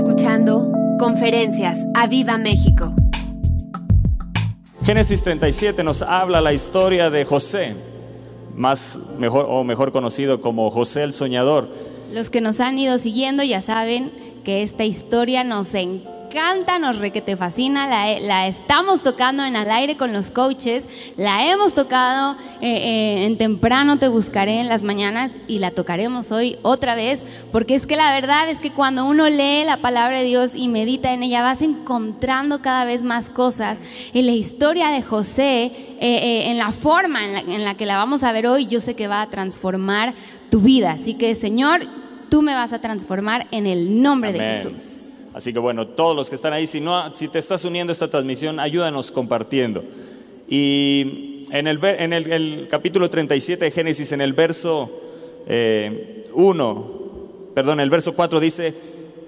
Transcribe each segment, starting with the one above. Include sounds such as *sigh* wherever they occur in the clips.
escuchando Conferencias a Viva México. Génesis 37 nos habla la historia de José, más mejor o mejor conocido como José el soñador. Los que nos han ido siguiendo ya saben que esta historia nos encanta encanta, nos re que te fascina, la, estamos tocando en al aire con los coaches, la hemos tocado eh, eh, en temprano te buscaré en las mañanas y la tocaremos hoy otra vez, porque es que la verdad es que cuando uno lee la palabra de Dios y medita en ella, vas encontrando cada vez más cosas. En la historia de José, eh, en la forma en la, en la que la vamos a ver hoy, yo sé que va a transformar tu vida. Así que Señor, tú me vas a transformar en el nombre de Jesús. Así que bueno, todos los que están ahí, si, no, si te estás uniendo a esta transmisión, ayúdanos compartiendo. Y en el, en el, capítulo 37 de Génesis, en el verso 1, eh, perdón, el verso 4 dice,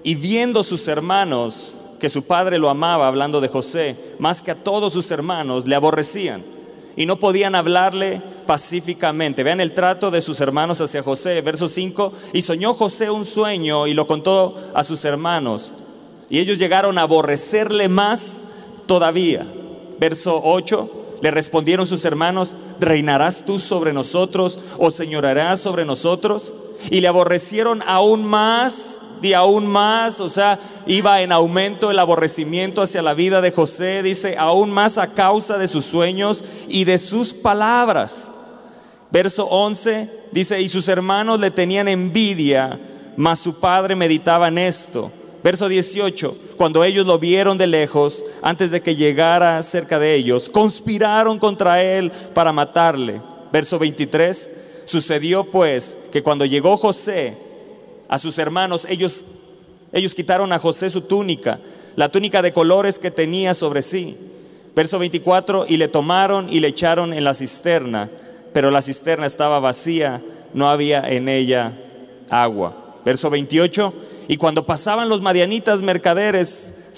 y viendo sus hermanos que su padre lo amaba, hablando de José, más que a todos sus hermanos, le aborrecían y no podían hablarle pacíficamente. Vean el trato de sus hermanos hacia José, verso 5, y soñó José un sueño y lo contó a sus hermanos. Y ellos llegaron a aborrecerle más todavía. Verso 8, le respondieron sus hermanos, ¿reinarás tú sobre nosotros o señorarás sobre nosotros? Y le aborrecieron aún más y aún más, o sea, iba en aumento el aborrecimiento hacia la vida de José, dice, aún más a causa de sus sueños y de sus palabras. Verso 11 dice, y sus hermanos le tenían envidia, mas su padre meditaba en esto Verso 18, cuando ellos lo vieron de lejos, antes de que llegara cerca de ellos, conspiraron contra él para matarle. Verso 23, sucedió pues que cuando llegó José a sus hermanos, ellos, ellos quitaron a José su túnica, la túnica de colores que tenía sobre sí. Verso 24, y le tomaron y le echaron en la cisterna, pero la cisterna estaba vacía, no había en ella agua. Verso 28, y cuando pasaban los madianitas mercaderes,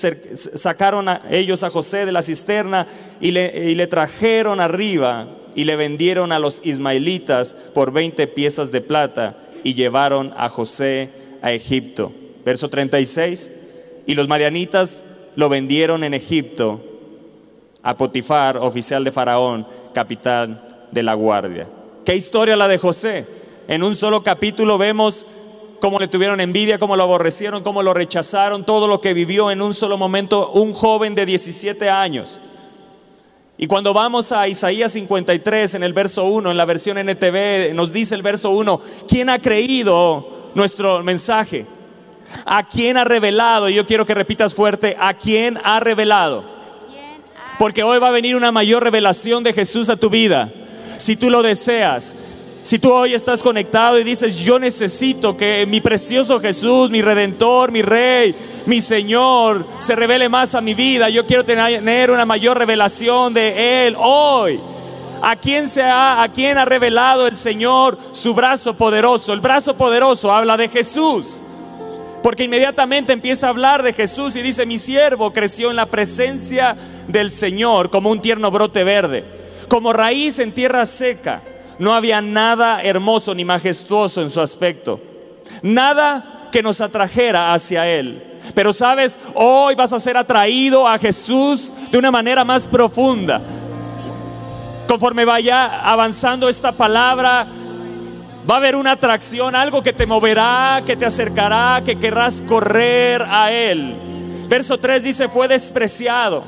sacaron a ellos a José de la cisterna y le, y le trajeron arriba y le vendieron a los ismaelitas por 20 piezas de plata y llevaron a José a Egipto. Verso 36. Y los madianitas lo vendieron en Egipto a Potifar, oficial de Faraón, capitán de la guardia. ¿Qué historia la de José? En un solo capítulo vemos cómo le tuvieron envidia, cómo lo aborrecieron, cómo lo rechazaron, todo lo que vivió en un solo momento un joven de 17 años. Y cuando vamos a Isaías 53 en el verso 1, en la versión NTV, nos dice el verso 1, ¿quién ha creído nuestro mensaje? ¿A quién ha revelado? Yo quiero que repitas fuerte, ¿a quién ha revelado? Porque hoy va a venir una mayor revelación de Jesús a tu vida. Si tú lo deseas, si tú hoy estás conectado y dices, yo necesito que mi precioso Jesús, mi redentor, mi rey, mi Señor, se revele más a mi vida, yo quiero tener una mayor revelación de Él hoy. ¿A quién, se ha, ¿A quién ha revelado el Señor su brazo poderoso? El brazo poderoso habla de Jesús. Porque inmediatamente empieza a hablar de Jesús y dice, mi siervo creció en la presencia del Señor como un tierno brote verde, como raíz en tierra seca no había nada hermoso ni majestuoso en su aspecto. Nada que nos atrajera hacia Él. Pero sabes, hoy vas a ser atraído a Jesús de una manera más profunda. Conforme vaya avanzando esta palabra, va a haber una atracción, algo que te moverá, que te acercará, que querrás correr a Él. Verso 3 dice, fue despreciado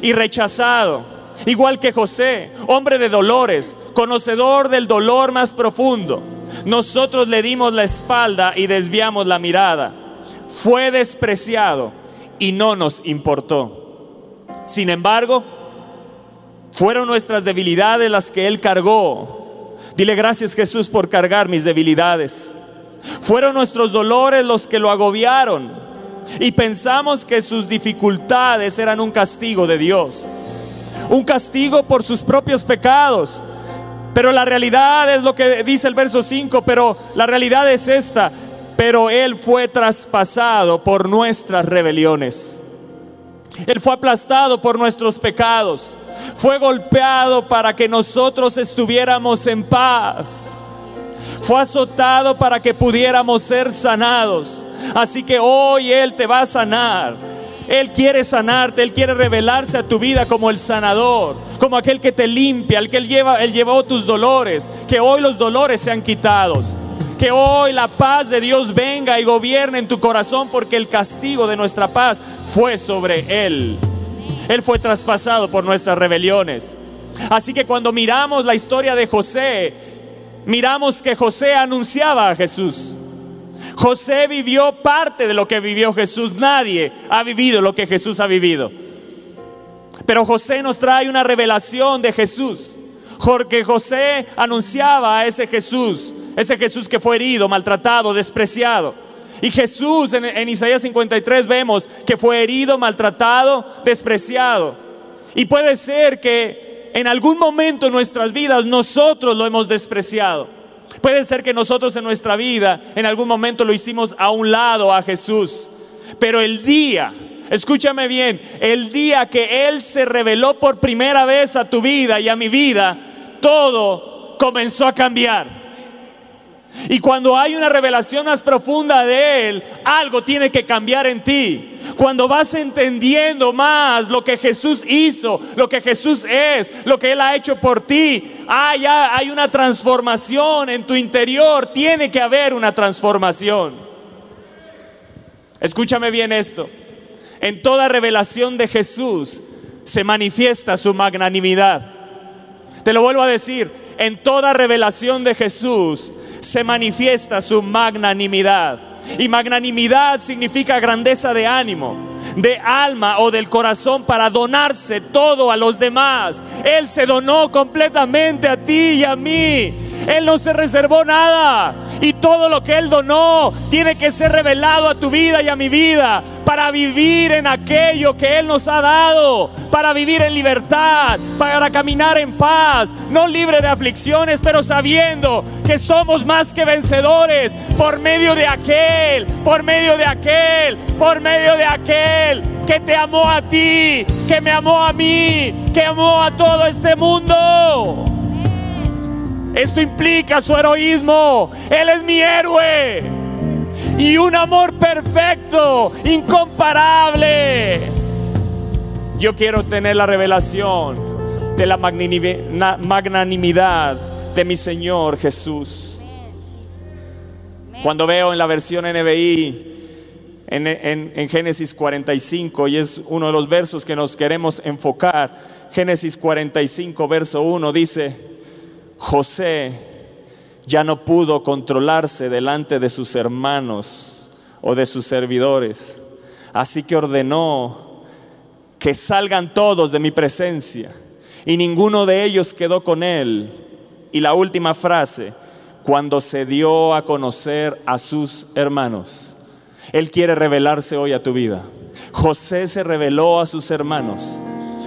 y rechazado igual que José, hombre de dolores, conocedor del dolor más profundo. Nosotros le dimos la espalda y desviamos la mirada. Fue despreciado y no nos importó. Sin embargo, fueron nuestras debilidades las que Él cargó. Dile gracias Jesús por cargar mis debilidades. Fueron nuestros dolores los que lo agobiaron. Y pensamos que sus dificultades eran un castigo de Dios un castigo por sus propios pecados. Pero la realidad es lo que dice el verso 5, pero la realidad es esta, pero Él fue traspasado por nuestras rebeliones. Él fue aplastado por nuestros pecados. Fue golpeado para que nosotros estuviéramos en paz. fue azotado para que pudiéramos ser sanados. Así que hoy Él te va a sanar. Él quiere sanarte, Él quiere revelarse a tu vida como el sanador, como aquel que te limpia, el que Él, lleva, él llevó tus dolores, que hoy los dolores sean quitados. Que hoy la paz de Dios venga y gobierne en tu corazón porque el castigo de nuestra paz fue sobre Él. Él fue traspasado por nuestras rebeliones. Así que cuando miramos la historia de José, miramos que José anunciaba a Jesús. José vivió parte de lo que vivió Jesús. Nadie ha vivido lo que Jesús ha vivido. Pero José nos trae una revelación de Jesús. Porque José anunciaba a ese Jesús, ese Jesús que fue herido, maltratado, despreciado. Y Jesús en, Isaías 53 vemos que fue herido, maltratado, despreciado. Y puede ser que en algún momento en nuestras vidas nosotros lo hemos despreciado. Puede ser que nosotros en nuestra vida en algún momento lo hicimos a un lado a Jesús. Pero el día, escúchame bien, el día que Él se reveló por primera vez a tu vida y a mi vida, todo comenzó a cambiar. Y cuando hay una revelación más profunda de Él, algo tiene que cambiar en ti. Cuando vas entendiendo más lo que Jesús hizo, lo que Jesús es, lo que Él ha hecho por ti, hay, hay una transformación en tu interior. Tiene que haber una transformación. Escúchame bien esto. En toda revelación de Jesús se manifiesta su magnanimidad. Te lo vuelvo a decir, en toda revelación de Jesús se manifiesta su magnanimidad. Y magnanimidad significa grandeza de ánimo, de alma o del corazón para donarse todo a los demás. Él se donó completamente a ti y a mí. Él no se reservó nada. Y todo lo que Él donó tiene que ser revelado a tu vida y a mi vida para vivir en aquello que Él nos ha dado, para vivir en libertad, para caminar en paz, no libre de aflicciones, pero sabiendo que somos más que vencedores por medio de aquel, por medio de aquel, por medio de aquel que te amó a ti, que me amó a mí, que amó a todo este mundo. Esto implica su heroísmo. Él es mi héroe. Y un amor perfecto, incomparable. Yo quiero tener la revelación de la magnanimidad de mi Señor Jesús. Cuando veo en la versión NBI, en, en, Génesis 45, y es uno de los versos que nos queremos enfocar, Génesis 45, verso 1, dice, José ya no pudo controlarse delante de sus hermanos o de sus servidores, así que ordenó que salgan todos de mi presencia y ninguno de ellos quedó con él. Y la última frase, cuando se dio a conocer a sus hermanos. Él quiere revelarse hoy a tu vida. José se reveló a sus hermanos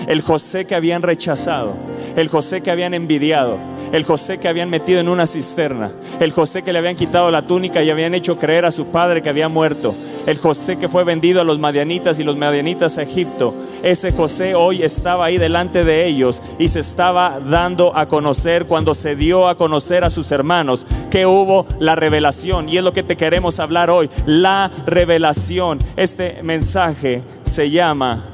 el José que habían rechazado, el José que habían envidiado, el José que habían metido en una cisterna, el José que le habían quitado la túnica y habían hecho creer a su padre que había muerto, el José que fue vendido a los madianitas y los madianitas a Egipto. Ese José hoy estaba ahí delante de ellos y se estaba dando a conocer cuando se dio a conocer a sus hermanos que hubo la revelación. Y es lo que te queremos hablar hoy, la revelación. Este mensaje se llama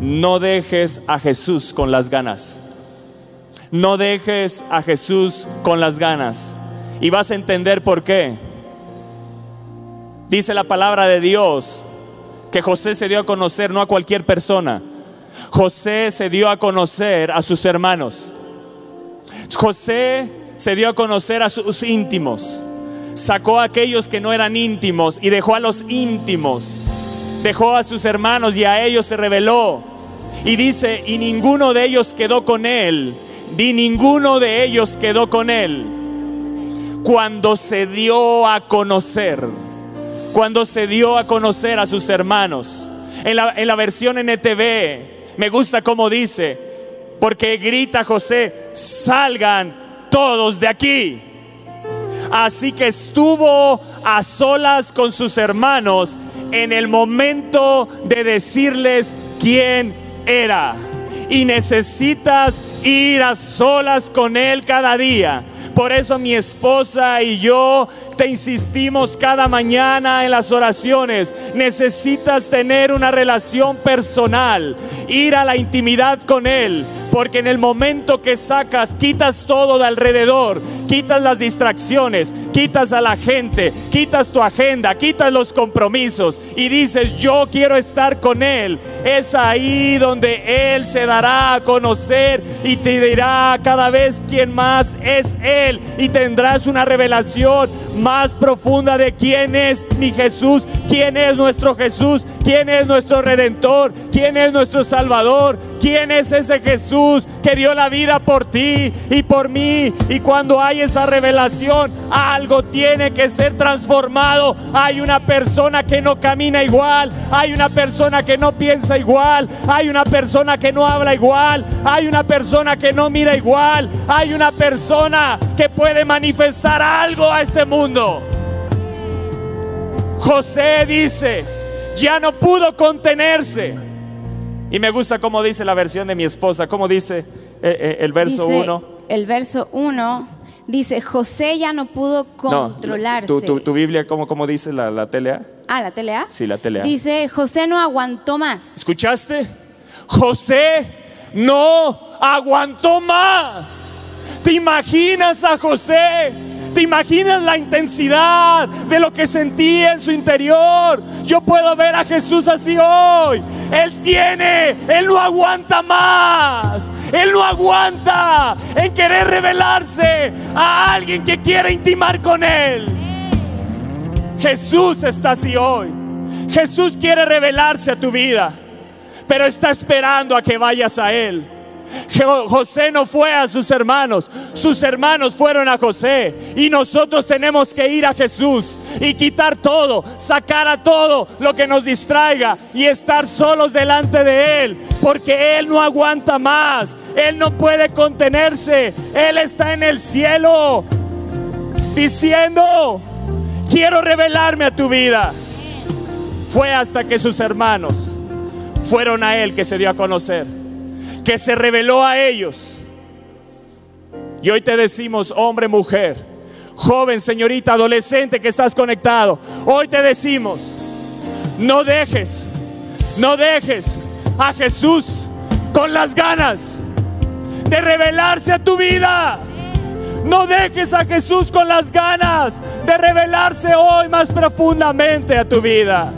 no dejes a Jesús con las ganas. No dejes a Jesús con las ganas. Y vas a entender por qué. Dice la palabra de Dios que José se dio a conocer no a cualquier persona. José se dio a conocer a sus hermanos. José se dio a conocer a sus íntimos. Sacó a aquellos que no eran íntimos y dejó a los íntimos dejó a sus hermanos y a ellos se reveló. Y dice, y ninguno de ellos quedó con él, ni ninguno de ellos quedó con él. Cuando se dio a conocer, cuando se dio a conocer a sus hermanos. En la, en la versión NTV, me gusta como dice, porque grita José, salgan todos de aquí. Así que estuvo a solas con sus hermanos en el momento de decirles quién era. y necesitas ir a solas con Él cada día. Por eso mi esposa y yo te insistimos cada mañana en las oraciones. Necesitas tener una relación personal, ir a la intimidad con Él. Porque en el momento que sacas, quitas todo de alrededor, quitas las distracciones, quitas a la gente, quitas tu agenda, quitas los compromisos y dices, yo quiero estar con Él. Es ahí donde Él se dará a conocer y te dirá cada vez quién más es Él y tendrás una revelación más profunda de quién es mi Jesús, quién es nuestro Jesús, quién es nuestro Redentor, quién es nuestro Salvador, quién es ese Jesús que dio la vida por ti y por mí. Y cuando hay esa revelación, algo tiene que ser transformado. Hay una persona que no camina igual, hay una persona que no piensa igual, hay una persona que no habla igual, hay una persona que no mira igual, hay una persona que puede manifestar algo a este mundo. José dice, ya no pudo contenerse. Y me gusta cómo dice la versión de mi esposa, cómo dice eh, eh, el verso 1. El verso 1 dice, José ya no pudo controlarse. No, tu, tu, Biblia, ¿cómo, cómo dice la, la telea? Ah, la telea. Sí, la telea. Dice, José no aguantó más. ¿Escuchaste? José no aguantó más. ¿Te imaginas a José? ¿Te imaginas la intensidad de lo que sentía en su interior? Yo puedo ver a Jesús así hoy. Él tiene, Él no aguanta más. Él no aguanta en querer revelarse a alguien que quiere intimar con Él. Jesús está así hoy. Jesús quiere revelarse a tu vida, pero está esperando a que vayas a Él. José no fue a sus hermanos, sus hermanos fueron a José. Y nosotros tenemos que ir a Jesús y quitar todo, sacar a todo lo que nos distraiga y estar solos delante de Él, porque Él no aguanta más, Él no puede contenerse, Él está en el cielo diciendo, quiero revelarme a tu vida. Fue hasta que sus hermanos fueron a Él que se dio a conocer que se reveló a ellos. Y hoy te decimos, hombre, mujer, joven, señorita, adolescente que estás conectado, hoy te decimos, no dejes, no dejes a Jesús con las ganas de revelarse a tu vida. No dejes a Jesús con las ganas de revelarse hoy más profundamente a tu vida.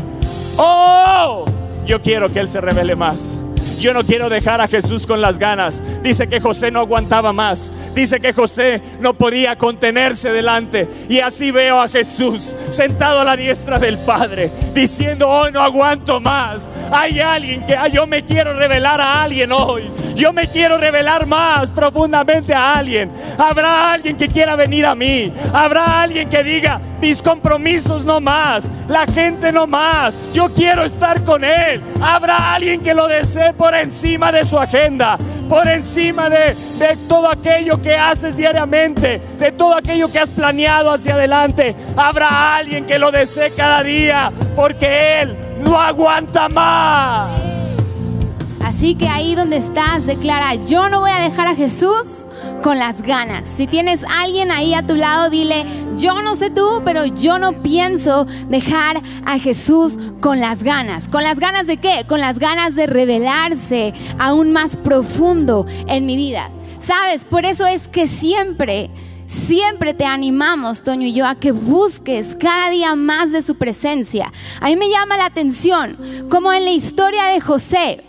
Oh, yo quiero que Él se revele más. Yo no quiero dejar a Jesús con las ganas. Dice que José no aguantaba más. Dice que José no podía contenerse delante. Y así veo a Jesús sentado a la diestra del Padre, diciendo, hoy no aguanto más. Hay alguien que yo me quiero revelar a alguien hoy. Yo me quiero revelar más profundamente a alguien. Habrá alguien que quiera venir a mí. Habrá alguien que diga, mis compromisos no más. La gente no más. Yo quiero estar con Él. Habrá alguien que lo desee por encima de su agenda, por encima de, de todo aquello que haces diariamente, de todo aquello que has planeado hacia adelante. Habrá alguien que lo desee cada día, porque Él no aguanta más. Así que ahí donde estás, declara, yo no voy a dejar a Jesús con las ganas. Si tienes alguien ahí a tu lado, dile, yo no sé tú, pero yo no pienso dejar a Jesús con las ganas. ¿Con las ganas de qué? Con las ganas de revelarse aún más profundo en mi vida. ¿Sabes? Por eso es que siempre... Siempre te animamos, Toño y yo, a que busques cada día más de su presencia. A mí me llama la atención como en la historia de José,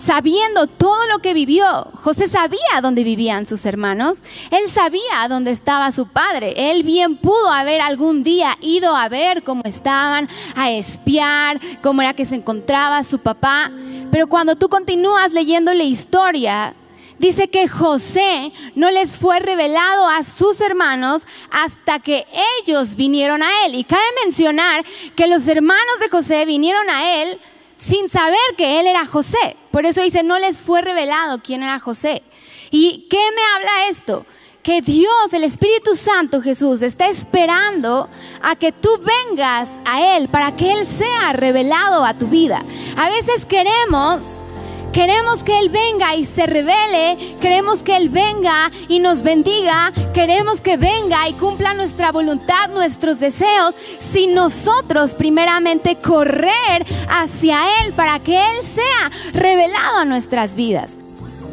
sabiendo todo lo que vivió. José sabía dónde vivían sus hermanos, él sabía dónde estaba su padre, él bien pudo haber algún día ido a ver cómo estaban, a espiar, cómo era que se encontraba su papá. Pero cuando tú continúas leyendo la historia, dice que José no les fue revelado a sus hermanos hasta que ellos vinieron a él. Y cabe mencionar que los hermanos de José vinieron a él sin saber que él era José. Por eso dice, no les fue revelado quién era José. ¿Y qué me habla esto? Que Dios, el Espíritu Santo Jesús, está esperando a que tú vengas a Él para que Él sea revelado a tu vida. A veces queremos Queremos que Él venga y se revele. Queremos que Él venga y nos bendiga. Queremos que venga y cumpla nuestra voluntad, nuestros deseos, sin nosotros primeramente correr hacia Él para que Él sea revelado a nuestras vidas.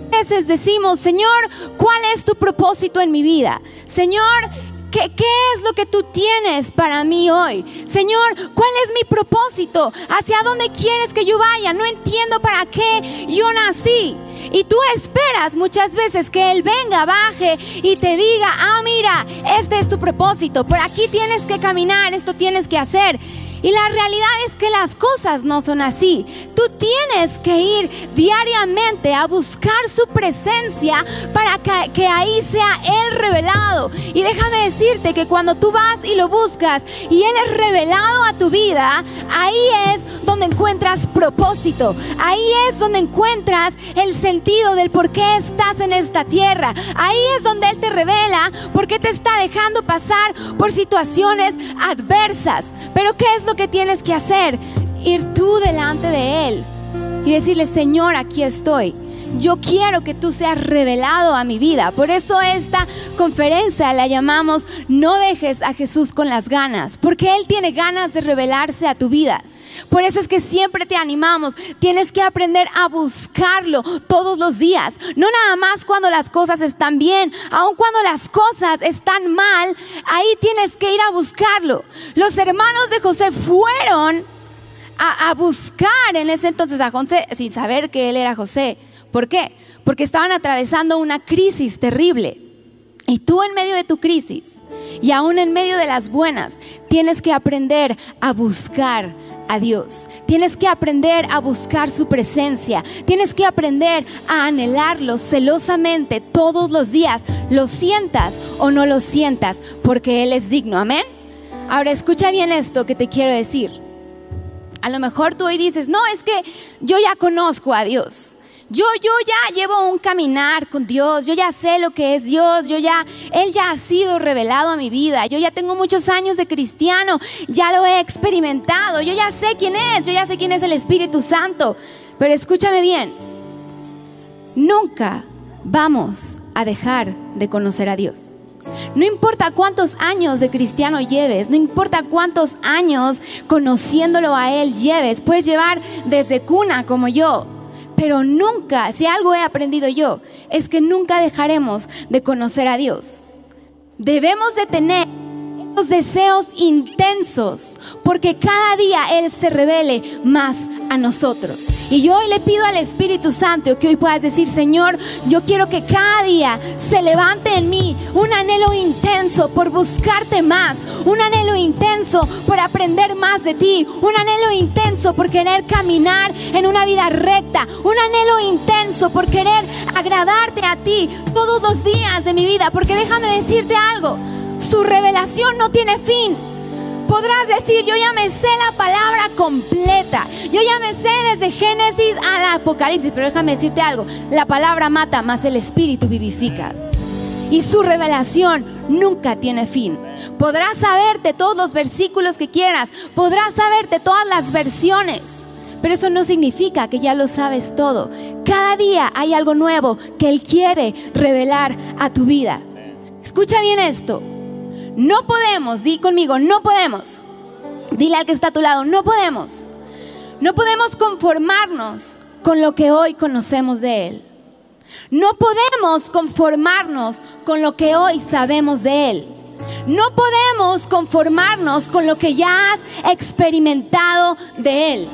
Veces decimos, Señor, ¿cuál es tu propósito en mi vida? Señor, ¿Qué, ¿Qué, es lo que tú tienes para mí hoy? Señor, ¿cuál es mi propósito? ¿Hacia dónde quieres que yo vaya? No entiendo para qué yo nací. Y tú esperas muchas veces que Él venga, baje y te diga, ah, mira, este es tu propósito, por aquí tienes que caminar, esto tienes que hacer. Y la realidad es que las cosas no son así. Tú tienes que ir diariamente a buscar su presencia para que, ahí sea Él revelado. Y déjame decirte que cuando tú vas y lo buscas y Él es revelado a tu vida, ahí es donde encuentras propósito. Ahí es donde encuentras el sentido del por qué estás en esta tierra. Ahí es donde Él te revela por qué te está dejando pasar por situaciones adversas. Pero ¿qué es lo que tienes que hacer? Ir tú delante de Él y decirle, Señor, aquí estoy. Yo quiero que tú seas revelado a mi vida. Por eso esta conferencia la llamamos No dejes a Jesús con las ganas, porque Él tiene ganas de revelarse a tu vida. Por eso es que siempre te animamos. Tienes que aprender a buscarlo todos los días. No nada más cuando las cosas están bien. Aun cuando las cosas están mal, ahí tienes que ir a buscarlo. Los hermanos de José fueron a, buscar en ese entonces a José sin saber que él era José. ¿Por qué? Porque estaban atravesando una crisis terrible. Y tú en medio de tu crisis y aún en medio de las buenas, tienes que aprender a buscar a Dios. Tienes que aprender a buscar su presencia. Tienes que aprender a anhelarlo celosamente todos los días. Lo sientas o no lo sientas, porque Él es digno. Amén. Ahora escucha bien esto que te quiero decir. A lo mejor tú hoy dices, no, es que yo ya conozco a Dios. Yo, yo ya llevo un caminar con Dios, yo ya sé lo que es Dios, yo ya, Él ya ha sido revelado a mi vida, yo ya tengo muchos años de cristiano, ya lo he experimentado, yo ya sé quién es, yo ya sé quién es el Espíritu Santo. Pero escúchame bien, nunca vamos a dejar de conocer a Dios. No importa cuántos años de cristiano lleves, no importa cuántos años conociéndolo a Él lleves, puedes llevar desde cuna como yo, pero nunca, si algo he aprendido yo, es que nunca dejaremos de conocer a Dios. Debemos de tener deseos intensos, porque cada día Él se revele más a nosotros. Y yo hoy le pido al Espíritu Santo que hoy puedas decir, Señor, yo quiero que cada día se levante en mí un anhelo intenso por buscarte más, un anhelo intenso por aprender más de ti, un anhelo intenso por querer caminar en una vida recta, un anhelo intenso por querer agradarte a ti todos los días de mi vida, porque déjame decirte algo, su revelación no tiene fin. Podrás decir, yo ya me sé la palabra completa. Yo ya me sé desde Génesis al Apocalipsis. Pero déjame decirte algo. La palabra mata, más el Espíritu vivifica. Y su revelación nunca tiene fin. Podrás saberte todos los versículos que quieras. Podrás saberte todas las versiones. Pero eso no significa que ya lo sabes todo. Cada día hay algo nuevo que Él quiere revelar a tu vida. Escucha bien esto. No podemos, di conmigo, no podemos. Dile al que está a tu lado, no podemos. No podemos conformarnos con lo que hoy conocemos de Él. No podemos conformarnos con lo que hoy sabemos de Él. No podemos conformarnos con lo que ya has experimentado de Él.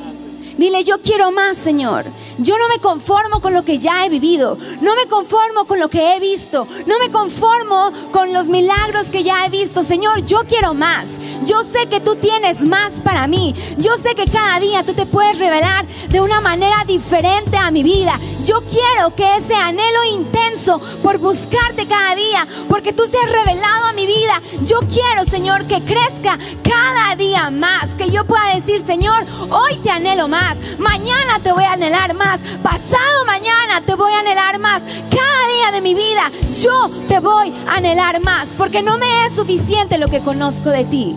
Dile, yo quiero más, Señor. Yo no me conformo con lo que ya he vivido. No me conformo con lo que he visto. No me conformo con los milagros que ya he visto. Señor, yo quiero más. Yo sé que tú tienes más para mí. Yo sé que cada día tú te puedes revelar de una manera diferente a mi vida. Yo quiero que ese anhelo intenso por buscarte cada día, porque tú seas revelado a mi vida. Yo quiero, Señor, que crezca cada día más. Que yo pueda decir, Señor, hoy te anhelo más. Mañana te voy a anhelar más. Pasado mañana te voy a anhelar más. Cada día de mi vida yo te voy a anhelar más. Porque no me es suficiente lo que conozco de ti.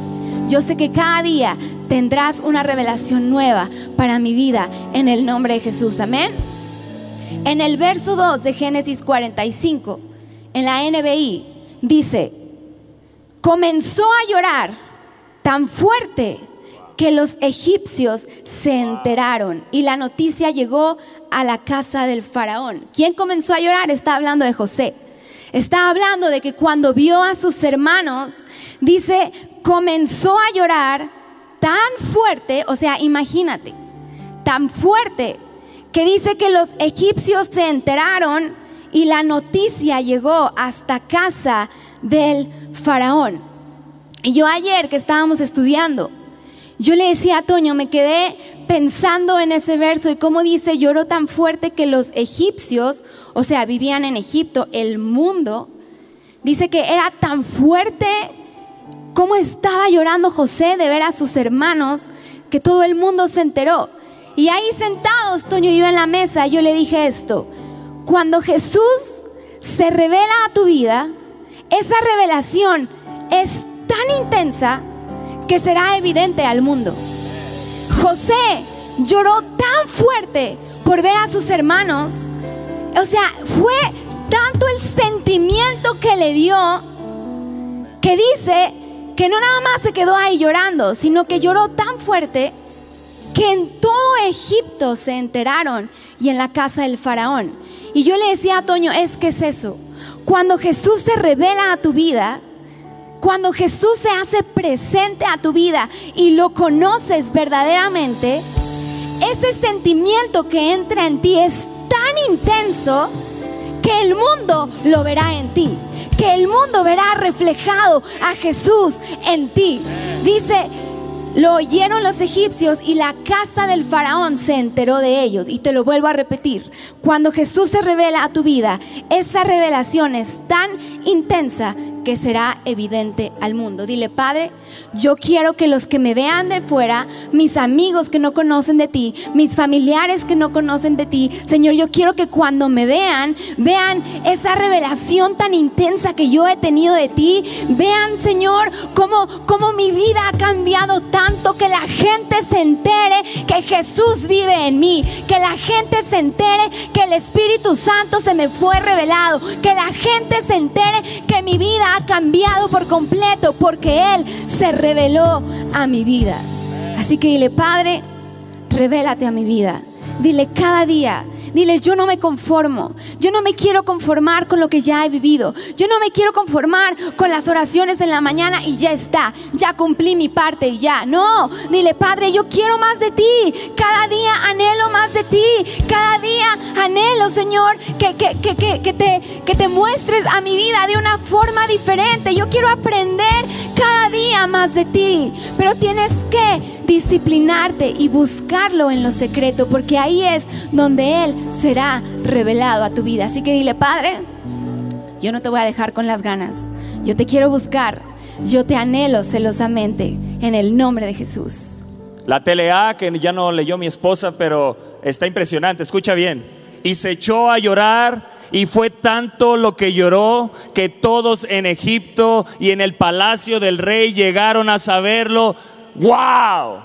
Yo sé que cada día tendrás una revelación nueva para mi vida en el nombre de Jesús. Amén. En el verso 2 de Génesis 45, en la NBI, dice, comenzó a llorar tan fuerte que los egipcios se enteraron y la noticia llegó a la casa del faraón. ¿Quién comenzó a llorar? Está hablando de José. Está hablando de que cuando vio a sus hermanos, dice, comenzó a llorar tan fuerte, o sea, imagínate, tan fuerte, que dice que los egipcios se enteraron y la noticia llegó hasta casa del faraón. Y yo ayer que estábamos estudiando, yo le decía a Toño, me quedé pensando en ese verso y cómo dice, lloró tan fuerte que los egipcios, o sea, vivían en Egipto, el mundo, dice que era tan fuerte como estaba llorando José de ver a sus hermanos, que todo el mundo se enteró. Y ahí sentados, Toño y yo en la mesa, yo le dije esto, cuando Jesús se revela a tu vida, esa revelación es tan intensa que será evidente al mundo. José lloró tan fuerte por ver a sus hermanos. O sea, fue tanto el sentimiento que le dio que dice que no nada más se quedó ahí llorando, sino que lloró tan fuerte que en todo Egipto se enteraron y en la casa del faraón. Y yo le decía a Toño, es que es eso. Cuando Jesús se revela a tu vida, cuando Jesús se hace presente a tu vida y lo conoces verdaderamente, ese sentimiento que entra en ti es tan intenso que el mundo lo verá en ti, que el mundo verá reflejado a Jesús en ti. Dice, lo oyeron los egipcios y la casa del faraón se enteró de ellos. Y te lo vuelvo a repetir, cuando Jesús se revela a tu vida, esa revelación es tan intensa que será evidente al mundo. Dile, Padre, yo quiero que los que me vean de fuera, mis amigos que no conocen de ti, mis familiares que no conocen de ti, Señor, yo quiero que cuando me vean, vean esa revelación tan intensa que yo he tenido de ti. Vean, Señor, cómo, cómo mi vida ha cambiado tanto que la gente se entere que Jesús vive en mí, que la gente se entere que el Espíritu Santo se me fue revelado, que la gente se entere que mi vida ha cambiado por completo porque Él se reveló a mi vida. Así que dile, Padre, revélate a mi vida. Dile cada día, Dile, yo no me conformo. Yo no me quiero conformar con lo que ya he vivido. Yo no me quiero conformar con las oraciones en la mañana y ya está. Ya cumplí mi parte y ya. No, dile, Padre, yo quiero más de ti. Cada día anhelo más de ti. Cada día anhelo, Señor, que, que, que, que, te, que te muestres a mi vida de una forma diferente. Yo quiero aprender cada día más de ti. Pero tienes que disciplinarte y buscarlo en lo secreto, porque ahí es donde Él será revelado a tu vida. Así que dile, Padre, yo no te voy a dejar con las ganas. Yo te quiero buscar. Yo te anhelo celosamente en el nombre de Jesús. La telea que ya no leyó mi esposa, pero está impresionante. Escucha bien. Y se echó a llorar y fue tanto lo que lloró que todos en Egipto y en el palacio del rey llegaron a saberlo. ¡Wow!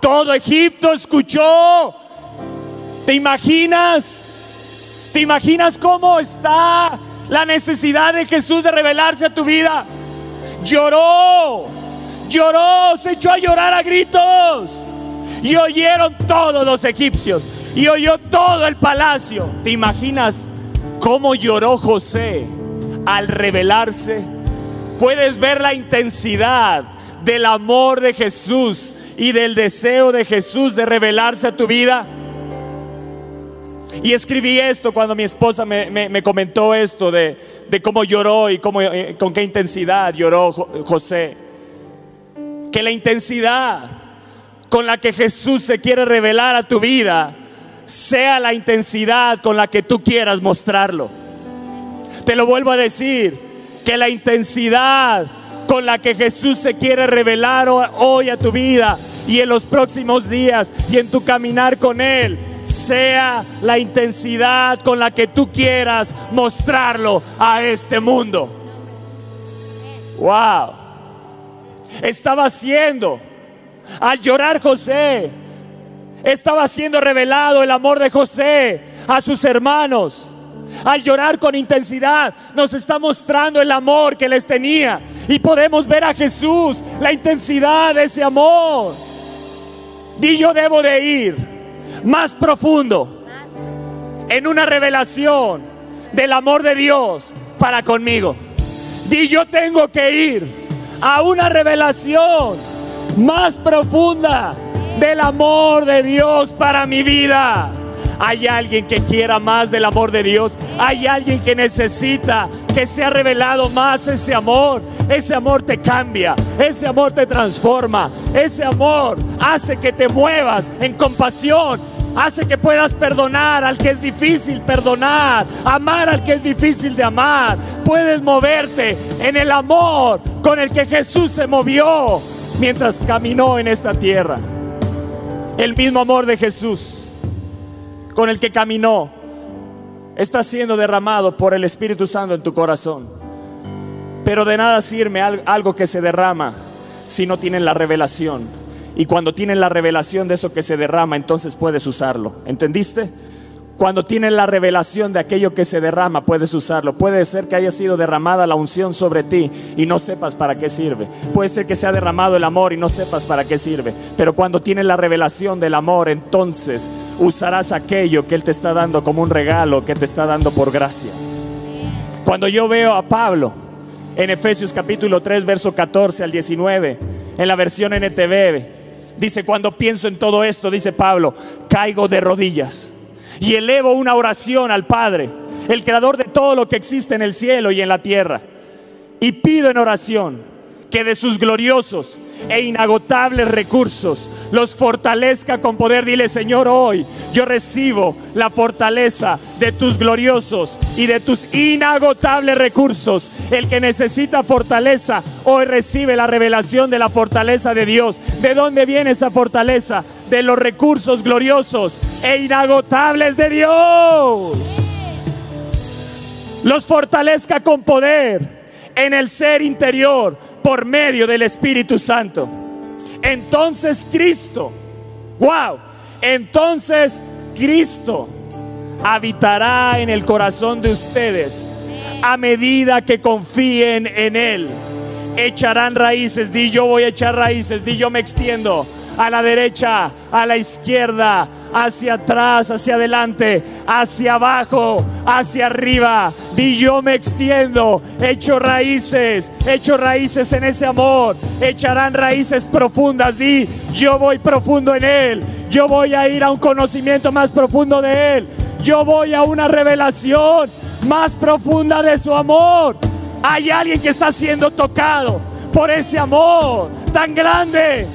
Todo Egipto escuchó. ¿Te imaginas? ¿Te imaginas cómo está la necesidad de Jesús de revelarse a tu vida? Lloró, lloró, se echó a llorar a gritos. Y oyeron todos los egipcios. Y oyó todo el palacio. ¿Te imaginas cómo lloró José al revelarse? Puedes ver la intensidad del amor de Jesús y del deseo de Jesús de revelarse a tu vida. Y escribí esto cuando mi esposa me, comentó esto de, cómo lloró y eh, con qué intensidad lloró José. Que la intensidad con la que Jesús se quiere revelar a tu vida sea la intensidad con la que tú quieras mostrarlo. Te lo vuelvo a decir, que la intensidad con la que Jesús se quiere revelar hoy a tu vida y en los próximos días y en tu caminar con Él sea la intensidad con la que tú quieras mostrarlo a este mundo. Wow. Estaba haciendo, al llorar José, estaba siendo revelado el amor de José a sus hermanos. Al llorar con intensidad nos está mostrando el amor que les tenía. Y podemos ver a Jesús, la intensidad de ese amor. Y yo debo de ir más profundo en una revelación del amor de Dios para conmigo. Y yo tengo que ir a una revelación más profunda del amor de Dios para mi vida. Hay alguien que quiera más del amor de Dios. Hay alguien que necesita que sea revelado más ese amor. Ese amor te cambia. Ese amor te transforma. Ese amor hace que te muevas en compasión. Hace que puedas perdonar al que es difícil perdonar, amar al que es difícil de amar. Puedes moverte en el amor con el que Jesús se movió mientras caminó en esta tierra. El mismo amor de Jesús con el que caminó está siendo derramado por el Espíritu Santo en tu corazón. Pero de nada sirve algo que se derrama si no tienen la revelación. Y cuando tienen la revelación de eso que se derrama, entonces puedes usarlo. ¿Entendiste? Cuando tienes la revelación de aquello que se derrama, puedes usarlo. Puede ser que haya sido derramada la unción sobre ti y no sepas para qué sirve. Puede ser que se ha derramado el amor y no sepas para qué sirve. Pero cuando tienes la revelación del amor, entonces usarás aquello que Él te está dando como un regalo, que te está dando por gracia. Cuando yo veo a Pablo en Efesios capítulo 3, verso 14 al 19, en la versión NTV, dice, cuando pienso en todo esto, dice Pablo, caigo de rodillas y elevo una oración al Padre, el creador de todo lo que existe en el cielo y en la tierra. Y pido en oración que de sus gloriosos e inagotables recursos los fortalezca con poder. Dile, Señor, hoy yo recibo la fortaleza de tus gloriosos y de tus inagotables recursos. El que necesita fortaleza, hoy recibe la revelación de la fortaleza de Dios. ¿De dónde viene esa fortaleza? De los recursos gloriosos e inagotables de Dios. Los fortalezca con poder en el ser interior por medio del Espíritu Santo. Entonces Cristo, wow, entonces Cristo habitará en el corazón de ustedes a medida que confíen en Él. Echarán raíces, di yo voy a echar raíces, di yo me extiendo a la derecha, a la izquierda, hacia atrás, hacia adelante, hacia abajo, hacia arriba. Y yo me extiendo, echo raíces, echo raíces en ese amor, echarán raíces profundas. Di, yo voy profundo en Él, yo voy a ir a un conocimiento más profundo de Él, yo voy a una revelación más profunda de su amor. Hay alguien que está siendo tocado por ese amor tan grande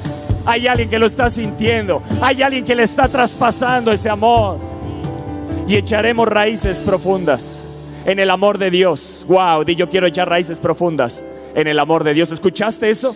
hay alguien que lo está sintiendo. Hay alguien que le está traspasando ese amor. Y echaremos raíces profundas en el amor de Dios. Wow, di yo quiero echar raíces profundas en el amor de Dios. ¿Escuchaste eso?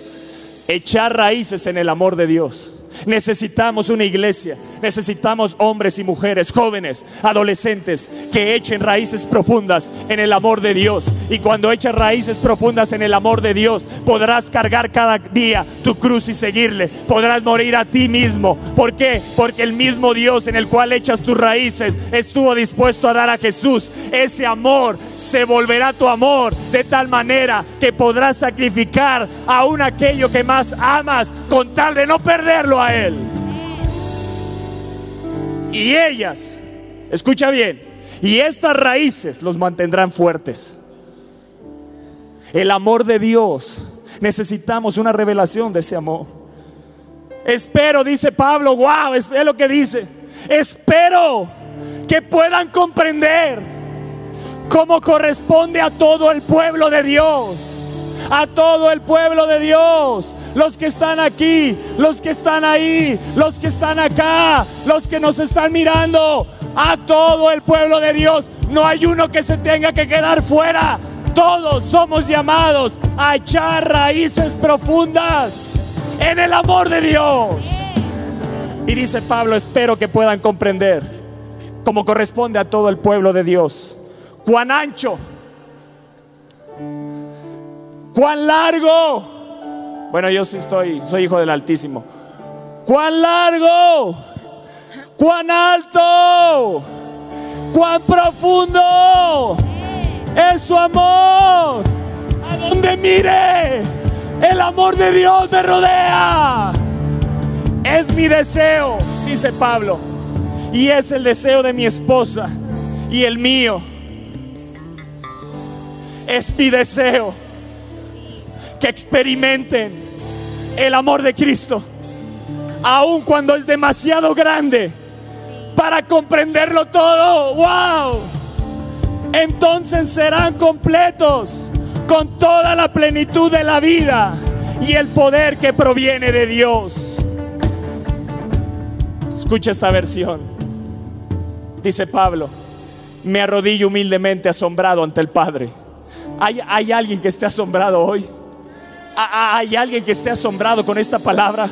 Echar raíces en el amor de Dios. Necesitamos una iglesia, necesitamos hombres y mujeres, jóvenes, adolescentes, que echen raíces profundas en el amor de Dios. Y cuando echas raíces profundas en el amor de Dios, podrás cargar cada día tu cruz y seguirle. Podrás morir a ti mismo. ¿Por qué? Porque el mismo Dios en el cual echas tus raíces estuvo dispuesto a dar a Jesús. Ese amor se volverá tu amor de tal manera que podrás sacrificar aún aquello que más amas con tal de no perderlo a Él. Y ellas, escucha bien, y estas raíces los mantendrán fuertes. El amor de Dios, necesitamos una revelación de ese amor. Espero, dice Pablo, wow, es lo que dice. Espero que puedan comprender cómo corresponde a todo el pueblo de Dios a todo el pueblo de Dios, los que están aquí, los que están ahí, los que están acá, los que nos están mirando, a todo el pueblo de Dios. No hay uno que se tenga que quedar fuera. Todos somos llamados a echar raíces profundas en el amor de Dios. Y dice Pablo, espero que puedan comprender, como corresponde a todo el pueblo de Dios, cuán ancho cuán largo. Bueno, yo sí estoy, soy hijo del Altísimo. Cuán largo, cuán alto, cuán profundo es su amor. A donde mire, el amor de Dios me rodea. Es mi deseo, dice Pablo, y es el deseo de mi esposa y el mío. Es mi deseo que experimenten el amor de Cristo, aun cuando es demasiado grande para comprenderlo todo. ¡Wow! Entonces serán completos con toda la plenitud de la vida y el poder que proviene de Dios. Escucha esta versión. Dice Pablo, me arrodillo humildemente asombrado ante el Padre. ¿Hay, hay alguien que esté asombrado hoy? ¿Hay alguien que esté asombrado con esta palabra?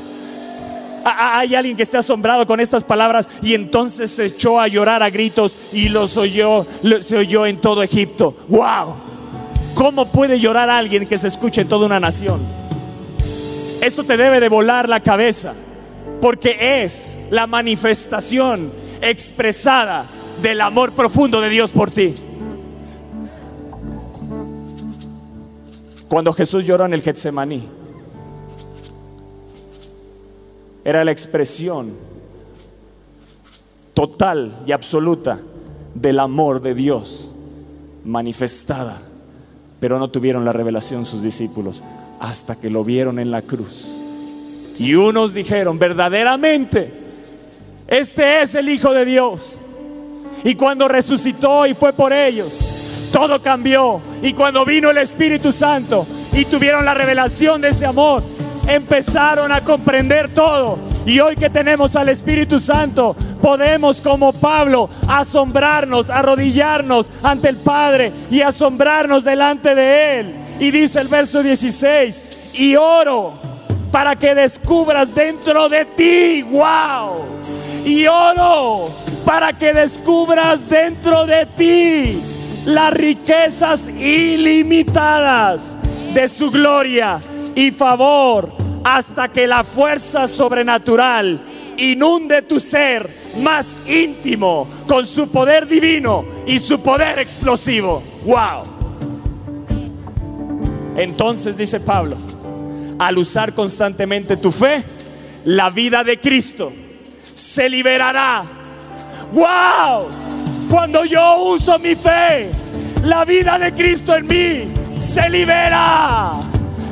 Hay alguien que esté asombrado con estas palabras y entonces se echó a llorar a gritos y los oyó, se oyó en todo Egipto. ¡Wow! ¿Cómo puede llorar alguien que se escuche en toda una nación? Esto te debe de volar la cabeza porque es la manifestación expresada del amor profundo de Dios por ti. Cuando Jesús lloró en el Getsemaní, era la expresión total y absoluta del amor de Dios manifestada. Pero no tuvieron la revelación sus discípulos hasta que lo vieron en la cruz. Y unos dijeron, verdaderamente, este es el Hijo de Dios. Y cuando resucitó y fue por ellos, todo cambió. Y cuando vino el Espíritu Santo y tuvieron la revelación de ese amor, empezaron a comprender todo. Y hoy que tenemos al Espíritu Santo, podemos como Pablo asombrarnos, arrodillarnos ante el Padre y asombrarnos delante de Él. Y dice el verso 16, y oro para que descubras dentro de ti, wow. Y oro para que descubras dentro de ti las riquezas ilimitadas de su gloria y favor hasta que la fuerza sobrenatural inunde tu ser más íntimo con su poder divino y su poder explosivo. ¡Wow! Entonces dice Pablo, al usar constantemente tu fe, la vida de Cristo se liberará. ¡Wow! Cuando yo uso mi fe, la vida de Cristo en mí se libera.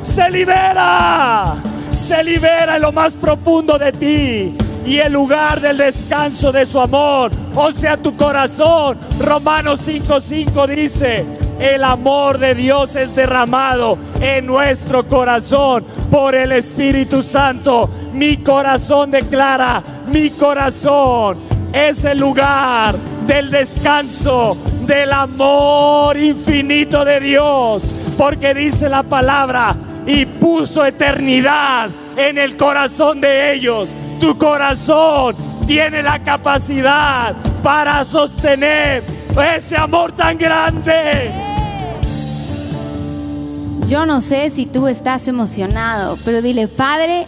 Se libera. Se libera en lo más profundo de ti y el lugar del descanso de su amor, o sea, tu corazón. Romanos 5:5 dice, el amor de Dios es derramado en nuestro corazón por el Espíritu Santo. Mi corazón declara, mi corazón es el lugar del descanso, del amor infinito de Dios, porque dice la palabra, y puso eternidad en el corazón de ellos. Tu corazón tiene la capacidad para sostener ese amor tan grande. Yo no sé si tú estás emocionado, pero dile, Padre,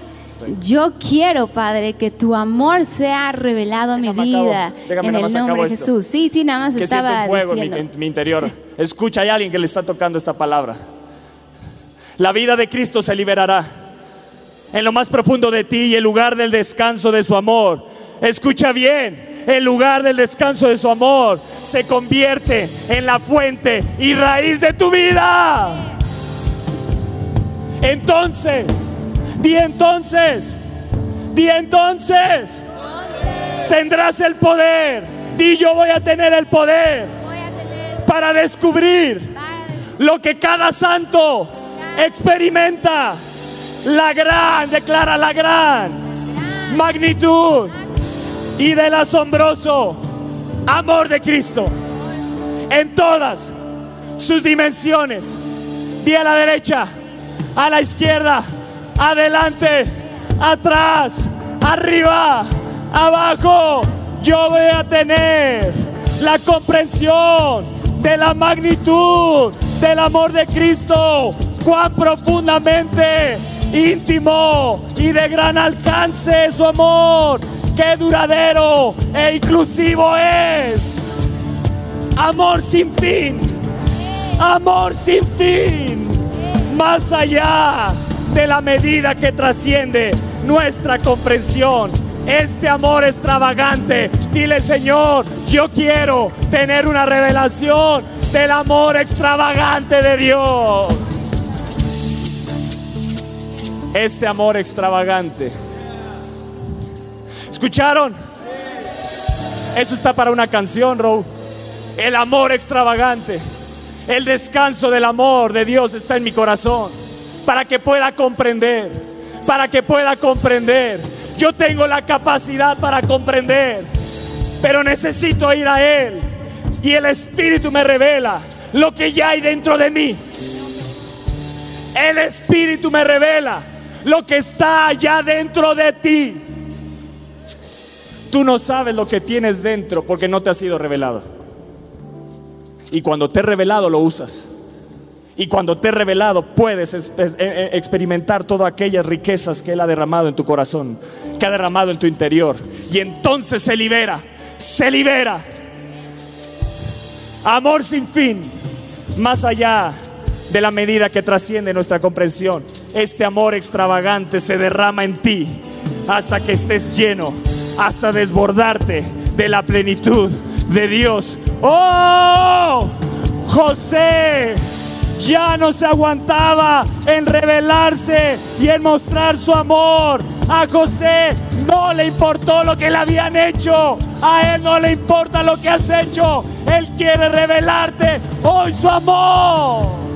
yo quiero, Padre, que tu amor sea revelado a mi Déjame acabo, vida déjame en el nombre de esto. Jesús. Sí, sí, nada más que estaba un fuego en mi, diciendo. en mi interior. Escucha, hay alguien que le está tocando esta palabra. La vida de Cristo se liberará en lo más profundo de ti y el lugar del descanso de su amor. Escucha bien, el lugar del descanso de su amor se convierte en la fuente y raíz de tu vida. Entonces, di entonces, di entonces, tendrás el poder. Di yo voy a tener el poder para descubrir lo que cada santo experimenta. La gran, declara la gran magnitud y del asombroso amor de Cristo en todas sus dimensiones. Di a la derecha, a la izquierda, adelante, atrás, arriba, abajo. Yo voy a tener la comprensión de la magnitud del amor de Cristo, cuán profundamente íntimo y de gran alcance es su amor, qué duradero e inclusivo es. Amor sin fin. Amor sin fin. Más allá de la medida que trasciende nuestra comprensión. Este amor extravagante. Dile, Señor, yo quiero tener una revelación del amor extravagante de Dios. Este amor extravagante. ¿Escucharon? Eso está para una canción, Row. El amor extravagante. El descanso del amor de Dios está en mi corazón. Para que pueda comprender. Para que pueda comprender. Yo tengo la capacidad para comprender. Pero necesito ir a Él. Y el Espíritu me revela lo que ya hay dentro de mí. El Espíritu me revela lo que está allá dentro de ti. Tú no sabes lo que tienes dentro porque no te ha sido revelado. Y cuando te he revelado lo usas. Y cuando te he revelado puedes eh, eh, experimentar todas aquellas riquezas que Él ha derramado en tu corazón, que ha derramado en tu interior. Y entonces se libera, se libera. Amor sin fin, más allá de la medida que trasciende nuestra comprensión. Este amor extravagante se derrama en ti hasta que estés lleno hasta desbordarte de la plenitud de Dios. ¡Oh! José ya no se aguantaba en revelarse y en mostrar su amor. A José no le importó lo que le habían hecho. A él no le importa lo que has hecho. Él quiere revelarte hoy su amor.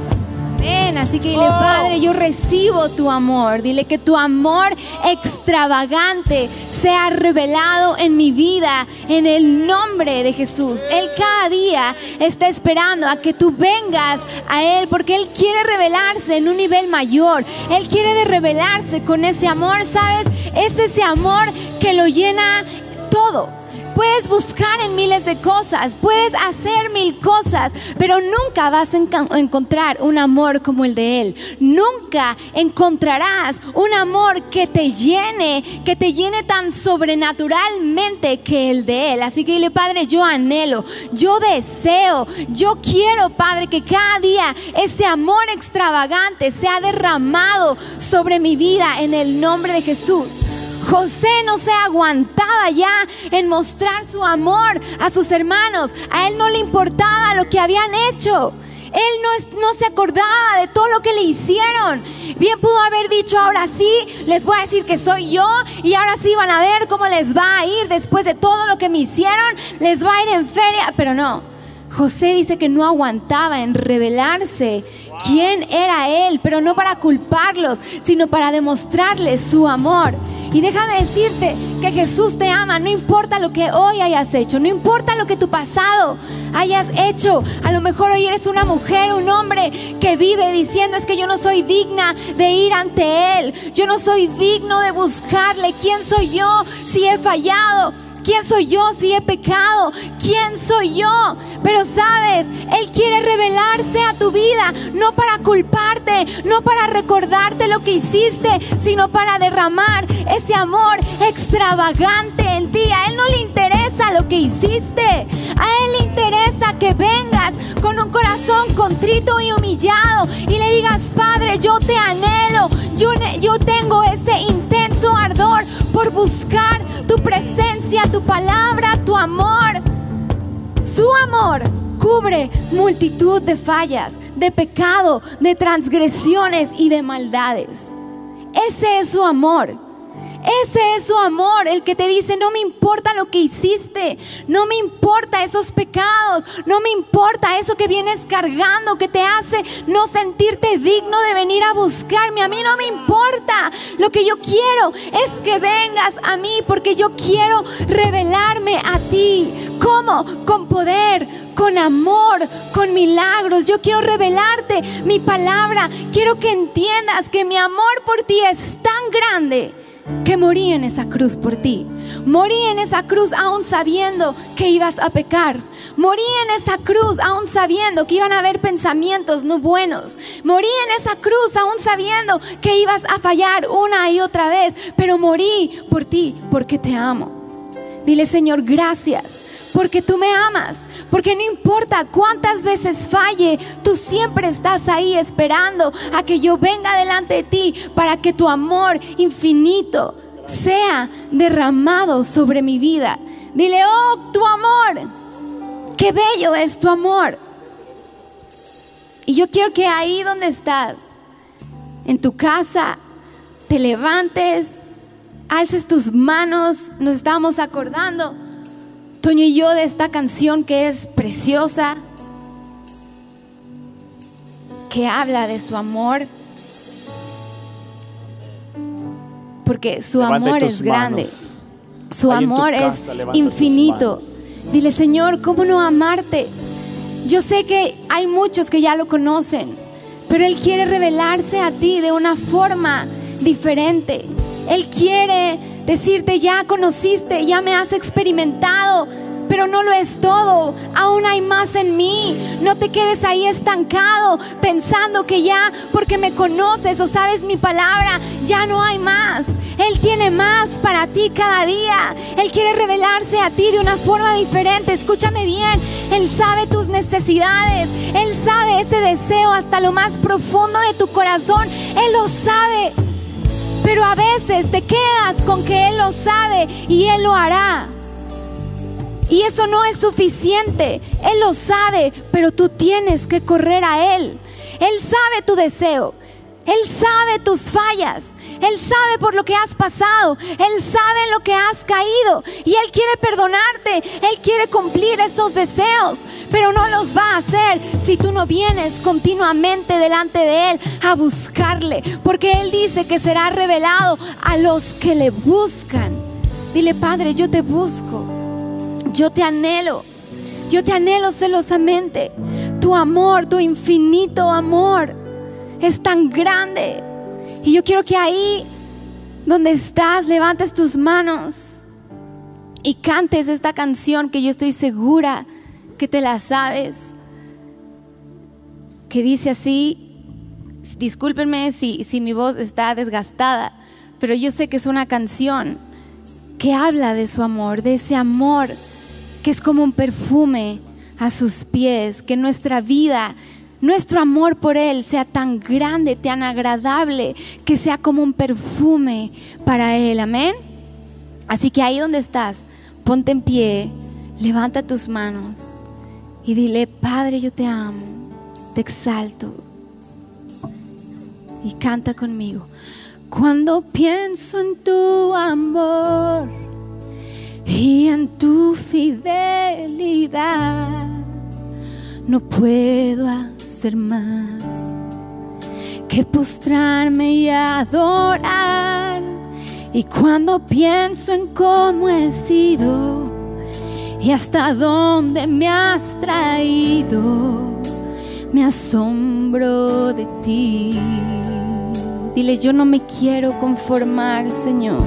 Así que dile, oh. Padre, yo recibo tu amor. Dile que tu amor extravagante sea revelado en mi vida en el nombre de Jesús. Él cada día está esperando a que tú vengas a Él porque Él quiere revelarse en un nivel mayor. Él quiere revelarse con ese amor, ¿sabes? Es ese amor que lo llena todo Puedes buscar en miles de cosas, puedes hacer mil cosas, pero nunca vas a encontrar un amor como el de Él. Nunca encontrarás un amor que te llene, que te llene tan sobrenaturalmente que el de Él. Así que dile, Padre, yo anhelo, yo deseo, yo quiero, Padre, que cada día este amor extravagante sea derramado sobre mi vida en el nombre de Jesús. José no se aguantaba ya en mostrar su amor a sus hermanos. A él no le importaba lo que habían hecho. Él no, no, se acordaba de todo lo que le hicieron. Bien pudo haber dicho, ahora sí, les voy a decir que soy yo y ahora sí van a ver cómo les va a ir después de todo lo que me hicieron. Les va a ir en feria, pero no. José dice que no aguantaba en revelarse quién era él, pero no para culparlos, sino para demostrarles su amor. Y déjame decirte que Jesús te ama, no importa lo que hoy hayas hecho, no importa lo que tu pasado hayas hecho. A lo mejor hoy eres una mujer, un hombre que vive diciendo es que yo no soy digna de ir ante Él, yo no soy digno de buscarle. ¿Quién soy yo si he fallado? ¿Quién soy yo si he pecado? ¿Quién soy yo? Pero sabes, Él quiere revelarse a tu vida, no para culparte, no para recordarte lo que hiciste, sino para derramar ese amor extravagante en ti. A Él no le interesa lo que hiciste, a Él le interesa que vengas con un corazón contrito y humillado y le digas, Padre, yo te anhelo, yo, yo tengo ese intenso ardor por buscar tu presencia, tu palabra, tu amor. Su amor cubre multitud de fallas, de pecado, de transgresiones y de maldades. Ese es su amor. Ese es su amor, el que te dice, no me importa lo que hiciste, no me importa esos pecados, no me importa eso que vienes cargando, que te hace no sentirte digno de venir a buscarme. A mí no me importa. Lo que yo quiero es que vengas a mí porque yo quiero revelarme a ti. ¿Cómo? Con poder, con amor, con milagros. Yo quiero revelarte mi palabra. Quiero que entiendas que mi amor por ti es tan grande que morí en esa cruz por ti. Morí en esa cruz aún sabiendo que ibas a pecar. Morí en esa cruz aún sabiendo que iban a haber pensamientos no buenos. Morí en esa cruz aún sabiendo que ibas a fallar una y otra vez. Pero morí por ti porque te amo. Dile Señor, gracias porque tú me amas, porque no importa cuántas veces falle, tú siempre estás ahí esperando a que yo venga delante de ti para que tu amor infinito sea derramado sobre mi vida. Dile, oh, tu amor, qué bello es tu amor. Y yo quiero que ahí donde estás, en tu casa, te levantes, alces tus manos, nos estamos acordando, Toño y yo, de esta canción que es preciosa, que habla de su amor, porque su amor es grande, su amor es infinito. Dile, Señor, ¿cómo no amarte? Yo sé que hay muchos que ya lo conocen, pero Él quiere revelarse a ti de una forma diferente. Él quiere decirte, ya conociste, ya me has experimentado, pero no lo es todo. Aún hay más en mí. No te quedes ahí estancado pensando que ya porque me conoces o sabes mi palabra, ya no hay más. Él tiene más para ti cada día. Él quiere revelarse a ti de una forma diferente. Escúchame bien. Él sabe tus necesidades. Él sabe ese deseo hasta lo más profundo de tu corazón. Él lo sabe. Pero a veces te quedas con que Él lo sabe y Él lo hará. Y eso no es suficiente. Él lo sabe, pero tú tienes que correr a Él. Él sabe tu deseo. Él sabe tus fallas. Él sabe por lo que has pasado. Él sabe en lo que has caído. Y Él quiere perdonarte. Él quiere cumplir esos deseos. Pero no los va a hacer si tú no vienes continuamente delante de Él a buscarle. Porque Él dice que será revelado a los que le buscan. Dile, Padre, yo te busco. Yo te anhelo. Yo te anhelo celosamente. Tu amor, tu infinito amor es tan grande. Y yo quiero que ahí donde estás levantes tus manos y cantes esta canción que yo estoy segura que te la sabes. Que dice así, discúlpenme si, si mi voz está desgastada, pero yo sé que es una canción que habla de su amor, de ese amor que es como un perfume a sus pies, que nuestra vida nuestro amor por Él sea tan grande, tan agradable, que sea como un perfume para Él. Amén. Así que ahí donde estás, ponte en pie, levanta tus manos y dile, Padre, yo te amo, te exalto. Y canta conmigo. Cuando pienso en tu amor y en tu fidelidad, no puedo más que postrarme y adorar. Y cuando pienso en cómo he sido y hasta dónde me has traído, me asombro de ti. Dile, yo no me quiero conformar, Señor.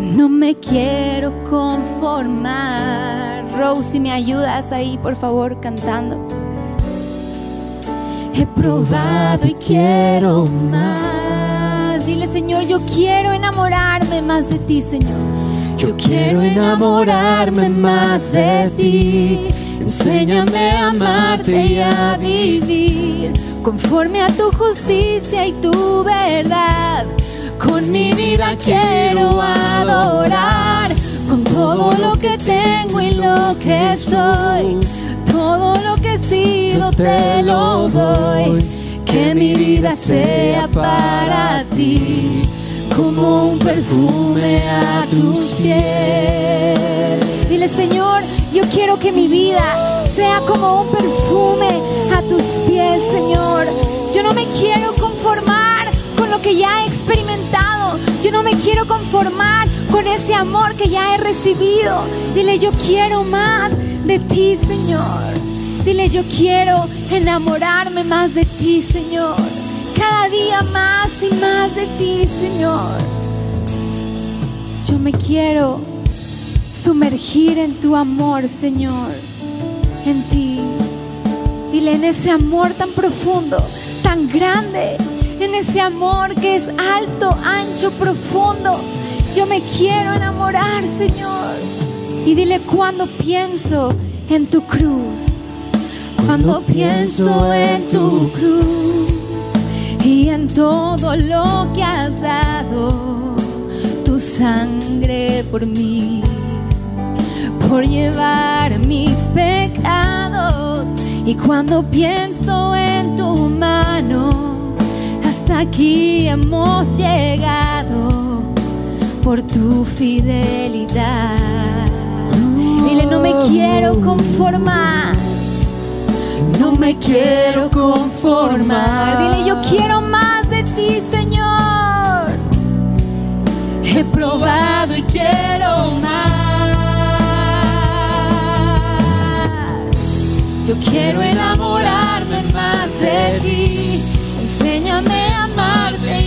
No me quiero conformar. Rose, si me ayudas ahí, por favor, cantando. He probado y quiero más. Dile, Señor, yo quiero enamorarme más de ti, Señor. Yo quiero enamorarme más de ti. Enséñame a amarte y a vivir conforme a tu justicia y tu verdad. Con mi vida quiero adorar con todo lo que tengo y lo que soy, todo lo que he sido te lo doy. Que mi vida sea para ti como un perfume a tus pies. Dile, Señor, yo quiero que mi vida sea como un perfume a tus pies, Señor. Yo no me quiero conformar con lo que ya he experimentado. Yo no me quiero conformar con ese amor que ya he recibido. Dile, yo quiero más de ti, Señor. Dile, yo quiero enamorarme más de ti, Señor. Cada día más y más de ti, Señor. Yo me quiero sumergir en tu amor, Señor. En ti. Dile, en ese amor tan profundo, tan grande en ese amor que es alto, ancho, profundo. Yo me quiero enamorar, Señor. Y dile cuando pienso en tu cruz, cuando pienso en tu cruz y en todo lo que has dado, tu sangre por mí, por llevar mis pecados. Y cuando pienso en tu mano, aquí hemos llegado por tu fidelidad. Dile, no me quiero conformar. No me quiero conformar. Dile, yo quiero más de ti, Señor. He probado y quiero más. Yo quiero enamorarme más de ti. Enséñame a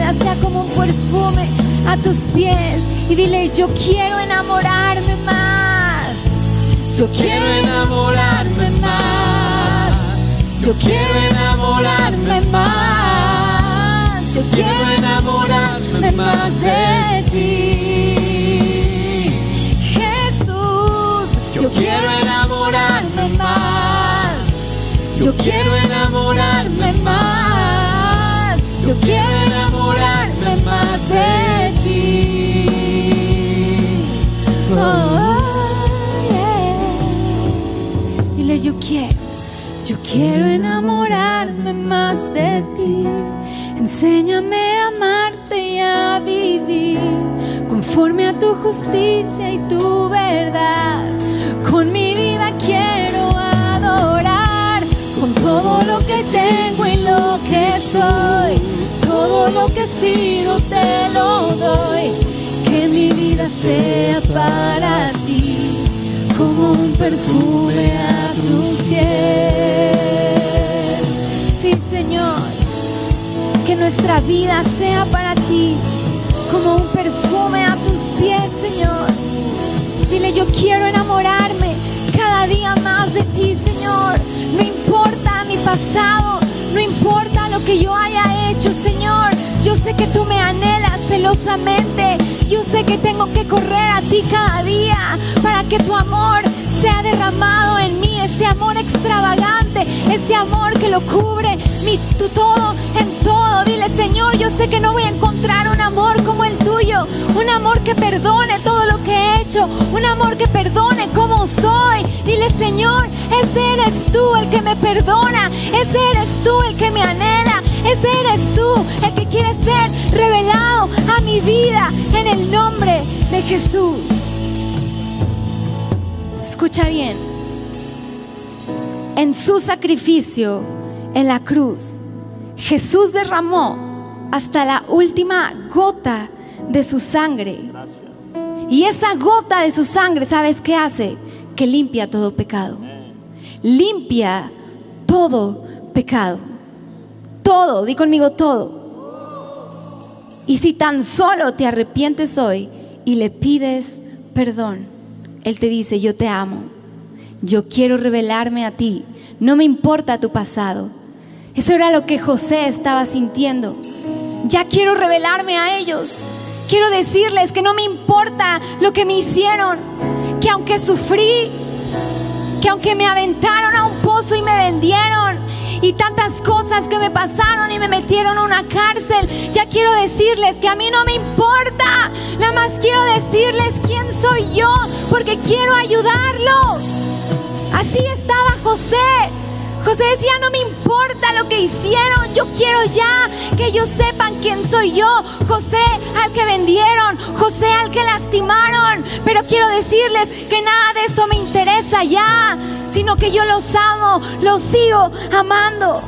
Vida sea como un perfume a tus pies. Y dile, yo quiero enamorarme más. Yo quiero enamorarme más. Yo quiero enamorarme más. Yo quiero enamorarme más de ti. Jesús, yo quiero enamorarme más. Yo quiero enamorarme más. Yo quiero enamorarme más de ti. Oh, yeah. Dile yo quiero, yo quiero enamorarme más de ti. Enséñame a amarte y a vivir conforme a tu justicia y tu verdad. Con mi vida quiero adorar con todo lo que tengo y lo que soy. Todo lo que he sido te lo doy. Que mi vida sea para ti como un perfume a tus pies. Sí, Señor, que nuestra vida sea para ti como un perfume a tus pies, Señor. Dile, yo quiero enamorarme cada día más de ti, Señor. No importa mi pasado, no importa lo que yo haya hecho, Señor. Sé que tú me anhelas celosamente. Yo sé que tengo que correr a ti cada día para que tu amor sea derramado en mí, ese amor extravagante, ese amor que lo cubre mi todo en todo. Dile, Señor, yo sé que no voy a encontrar un amor como el tuyo, un amor que perdone todo lo que he hecho, un amor que perdone como soy. Dile, Señor, ese eres tú el que me perdona, ese eres tú el que me anhela, ese eres tú el que quiere ser revelado a mi vida en el nombre de Jesús. Escucha bien. En su sacrificio en la cruz, Jesús derramó hasta la última gota de su sangre. Y esa gota de su sangre, ¿sabes qué hace? Que limpia todo pecado. Limpia todo pecado. Todo, di conmigo todo. Y si tan solo te arrepientes hoy y le pides perdón, Él te dice, yo te amo. Yo quiero revelarme a ti. No me importa tu pasado. Eso era lo que José estaba sintiendo. Ya quiero revelarme a ellos. Quiero decirles que no me importa lo que me hicieron. Que aunque sufrí, que aunque me aventaron a un pozo y me vendieron, y tantas cosas que me pasaron y me metieron a una cárcel, ya quiero decirles que a mí no me importa. Nada más quiero decirles quién soy yo, porque quiero ayudarlos. Así estaba José. José decía, no me importa lo que hicieron, yo quiero ya que ellos sepan quién soy yo. José al que vendieron, José al que lastimaron. Pero quiero decirles que nada de eso me interesa ya, sino que yo los amo, los sigo amando.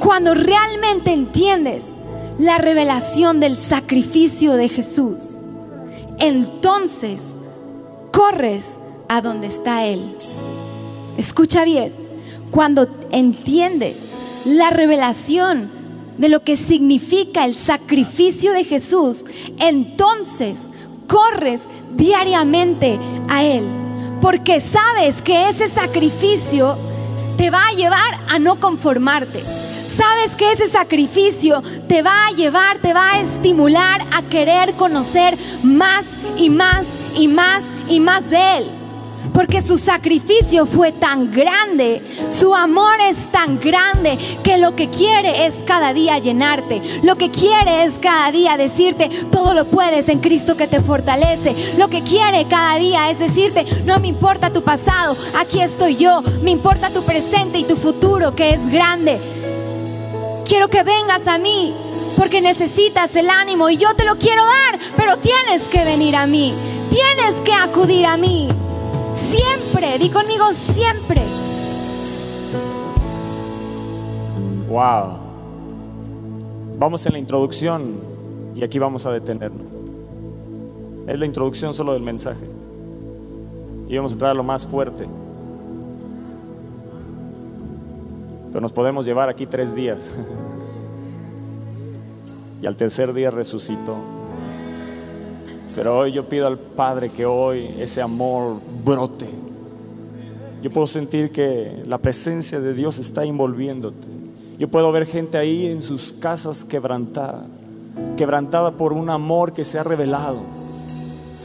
Cuando realmente entiendes la revelación del sacrificio de Jesús, entonces corres a donde está Él. Escucha bien, cuando entiendes la revelación de lo que significa el sacrificio de Jesús, entonces corres diariamente a Él. Porque sabes que ese sacrificio te va a llevar a no conformarte. Sabes que ese sacrificio te va a llevar, te va a estimular a querer conocer más y más y más y más de Él. Porque su sacrificio fue tan grande, su amor es tan grande que lo que quiere es cada día llenarte. Lo que quiere es cada día decirte, todo lo puedes en Cristo que te fortalece. Lo que quiere cada día es decirte, no me importa tu pasado, aquí estoy yo. Me importa tu presente y tu futuro que es grande. Quiero que vengas a mí porque necesitas el ánimo y yo te lo quiero dar, pero tienes que venir a mí. Tienes que acudir a mí. Siempre, di conmigo siempre. Wow. Vamos en la introducción y aquí vamos a detenernos. Es la introducción solo del mensaje. Y vamos a entrar a lo más fuerte. Pero nos podemos llevar aquí tres días. *laughs* y al tercer día resucitó. Pero hoy yo pido al Padre que hoy ese amor brote. Yo puedo sentir que la presencia de Dios está envolviéndote. Yo puedo ver gente ahí en sus casas quebrantada, quebrantada por un amor que se ha revelado,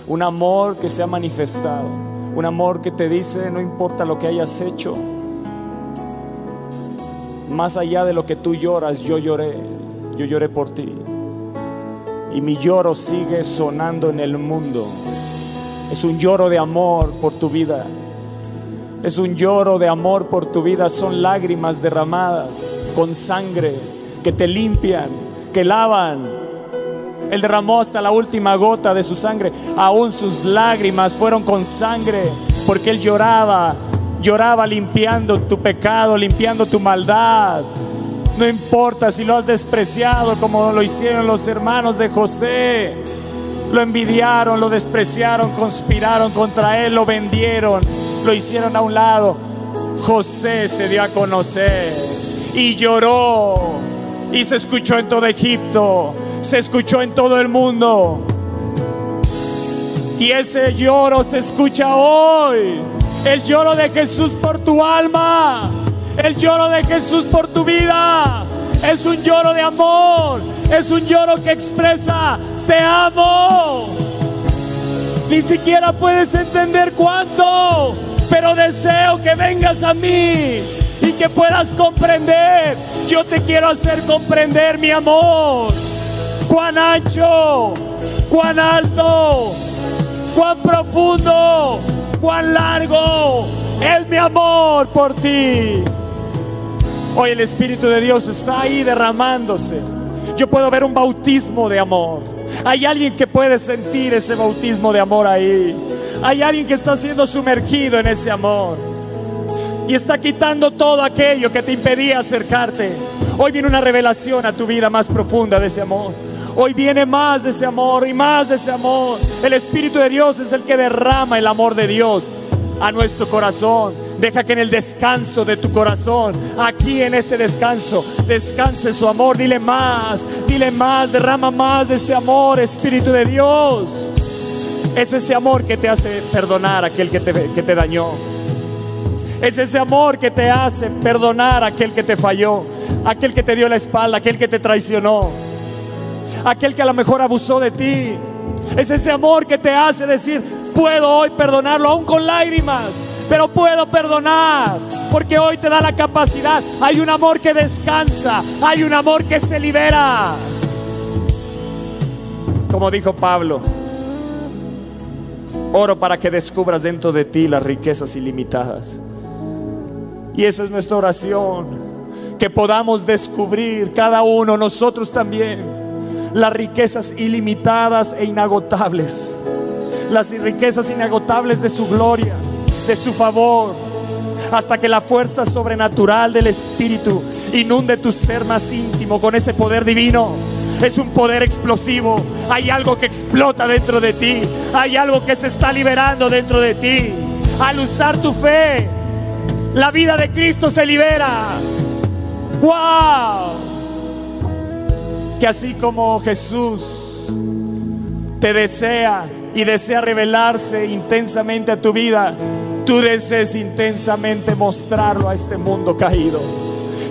un amor que se ha manifestado, un amor que te dice, no importa lo que hayas hecho, más allá de lo que tú lloras, yo lloré, yo lloré por ti. Y mi lloro sigue sonando en el mundo. Es un lloro de amor por tu vida. Es un lloro de amor por tu vida. Son lágrimas derramadas con sangre que te limpian, que lavan. Él derramó hasta la última gota de su sangre. Aún sus lágrimas fueron con sangre porque Él lloraba, lloraba limpiando tu pecado, limpiando tu maldad. No importa si lo has despreciado como lo hicieron los hermanos de José. Lo envidiaron, lo despreciaron, conspiraron contra él, lo vendieron, lo hicieron a un lado. José se dio a conocer y lloró y se escuchó en todo Egipto, se escuchó en todo el mundo. Y ese lloro se escucha hoy, el lloro de Jesús por tu alma. El lloro de Jesús por tu vida es un lloro de amor, es un lloro que expresa, te amo. Ni siquiera puedes entender cuánto, pero deseo que vengas a mí y que puedas comprender. Yo te quiero hacer comprender mi amor. Cuán ancho, cuán alto, cuán profundo, cuán largo es mi amor por ti. Hoy el Espíritu de Dios está ahí derramándose. Yo puedo ver un bautismo de amor. Hay alguien que puede sentir ese bautismo de amor ahí. Hay alguien que está siendo sumergido en ese amor. Y está quitando todo aquello que te impedía acercarte. Hoy viene una revelación a tu vida más profunda de ese amor. Hoy viene más de ese amor y más de ese amor. El Espíritu de Dios es el que derrama el amor de Dios a nuestro corazón. Deja que en el descanso de tu corazón, aquí en este descanso, descanse su amor. Dile más, dile más, derrama más de ese amor, Espíritu de Dios. Es ese amor que te hace perdonar a aquel que te, que te dañó. Es ese amor que te hace perdonar a aquel que te falló, aquel que te dio la espalda, aquel que te traicionó, aquel que a lo mejor abusó de ti. Es ese amor que te hace decir, puedo hoy perdonarlo aún con lágrimas, pero puedo perdonar porque hoy te da la capacidad. Hay un amor que descansa, hay un amor que se libera. Como dijo Pablo, oro para que descubras dentro de ti las riquezas ilimitadas. Y esa es nuestra oración, que podamos descubrir cada uno, nosotros también, las riquezas ilimitadas e inagotables, las riquezas inagotables de su gloria, de su favor, hasta que la fuerza sobrenatural del Espíritu inunde tu ser más íntimo con ese poder divino Es un poder explosivo. Hay algo que explota dentro de ti. Hay algo que se está liberando dentro de ti. Al usar tu fe, la vida de Cristo se libera. ¡Wow! Que así como Jesús te desea y desea revelarse intensamente a tu vida, tú desees intensamente mostrarlo a este mundo caído.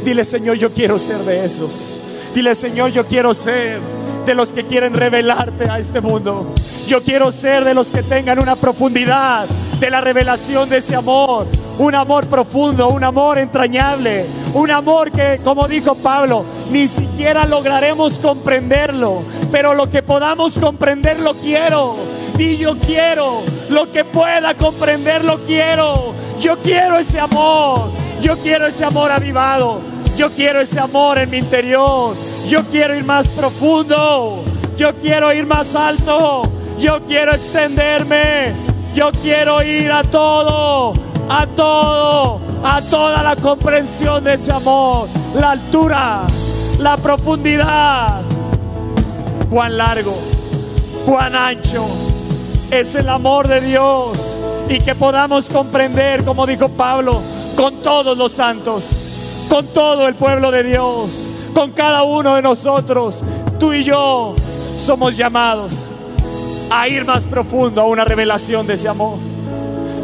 Dile, Señor, yo quiero ser de esos. Dile, Señor, yo quiero ser de los que quieren revelarte a este mundo. Yo quiero ser de los que tengan una profundidad de la revelación de ese amor. Un amor profundo, un amor entrañable. Un amor que, como dijo Pablo, ni siquiera lograremos comprenderlo. Pero lo que podamos comprender lo quiero. Y yo quiero. Lo que pueda comprender lo quiero. Yo quiero ese amor. Yo quiero ese amor avivado. Yo quiero ese amor en mi interior. Yo quiero ir más profundo. Yo quiero ir más alto. Yo quiero extenderme. Yo quiero ir a todo, a todo, a toda la comprensión de ese amor. La altura, la profundidad. Cuán largo, cuán ancho es el amor de Dios. Y que podamos comprender, como dijo Pablo, con todos los santos, con todo el pueblo de Dios, con cada uno de nosotros, tú y yo somos llamados a ir más profundo a una revelación de ese amor.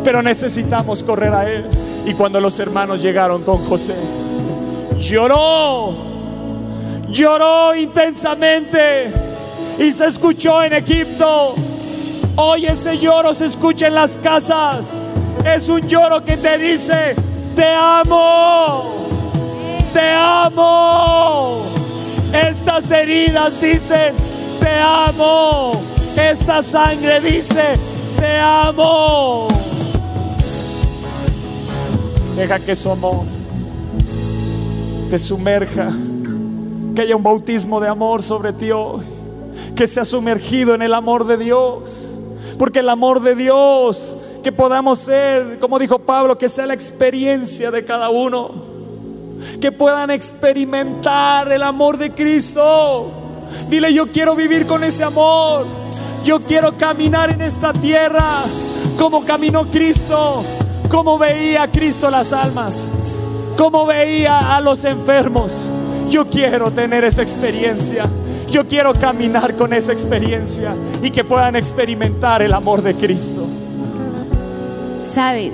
Pero necesitamos correr a Él. Y cuando los hermanos llegaron con José, lloró, lloró intensamente y se escuchó en Egipto. Hoy ese lloro se escucha en las casas. Es un lloro que te dice, te amo, te amo. Estas heridas dicen, te amo. Esta sangre dice, te amo. Deja que su amor te sumerja. Que haya un bautismo de amor sobre ti hoy. Que sea sumergido en el amor de Dios. Porque el amor de Dios, que podamos ser, como dijo Pablo, que sea la experiencia de cada uno. Que puedan experimentar el amor de Cristo. Dile, yo quiero vivir con ese amor. Yo quiero caminar en esta tierra como caminó Cristo, como veía Cristo las almas, como veía a los enfermos. Yo quiero tener esa experiencia. Yo quiero caminar con esa experiencia y que puedan experimentar el amor de Cristo. Sabes,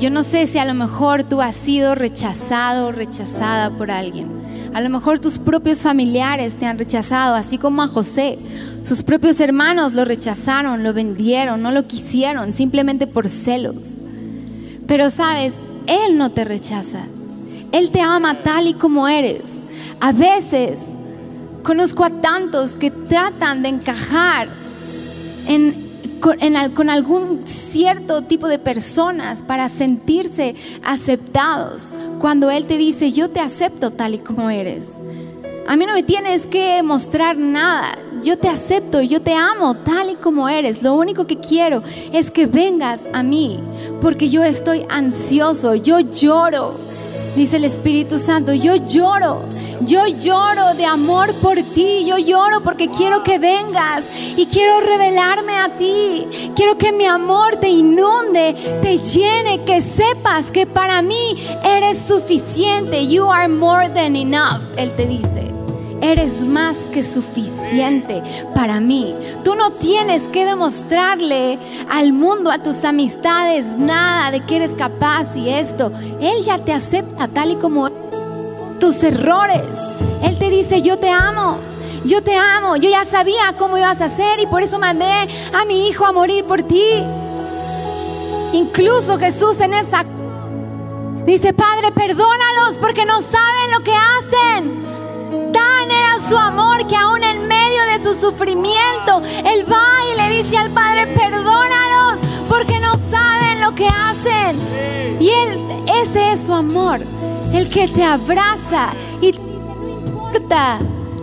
yo no sé si a lo mejor tú has sido rechazado o rechazada por alguien. A lo mejor tus propios familiares te han rechazado, así como a José. Sus propios hermanos lo rechazaron, lo vendieron, no lo quisieron, simplemente por celos. Pero sabes, Él no te rechaza. Él te ama tal y como eres. A veces conozco a tantos que tratan de encajar en con, algún cierto tipo de personas para sentirse aceptados. Cuando Él te dice, yo te acepto tal y como eres. A mí no me tienes que mostrar nada. Yo te acepto, yo te amo tal y como eres. Lo único que quiero es que vengas a mí, porque yo estoy ansioso, yo lloro. Dice el Espíritu Santo, yo lloro yo lloro de amor por ti, yo lloro porque quiero que vengas y quiero revelarme a ti. Quiero que mi amor te inunde, te llene, que sepas que para mí eres suficiente. You are more than enough, Él te dice. Eres más que suficiente para mí. Tú no tienes que demostrarle al mundo, a tus amistades, nada de que eres capaz y esto. Él ya te acepta tal y como tus errores. Él te dice, yo te amo, yo te amo, yo ya sabía cómo ibas a hacer y por eso mandé a mi hijo a morir por ti. Incluso Jesús en esa dice, Padre, perdónalos porque no saben lo que hacen. Su amor que aún en medio de su sufrimiento, Él va y le dice al Padre, perdónalos porque no saben lo que hacen. Y Él, ese es su amor el que te abraza y te dice, no importa,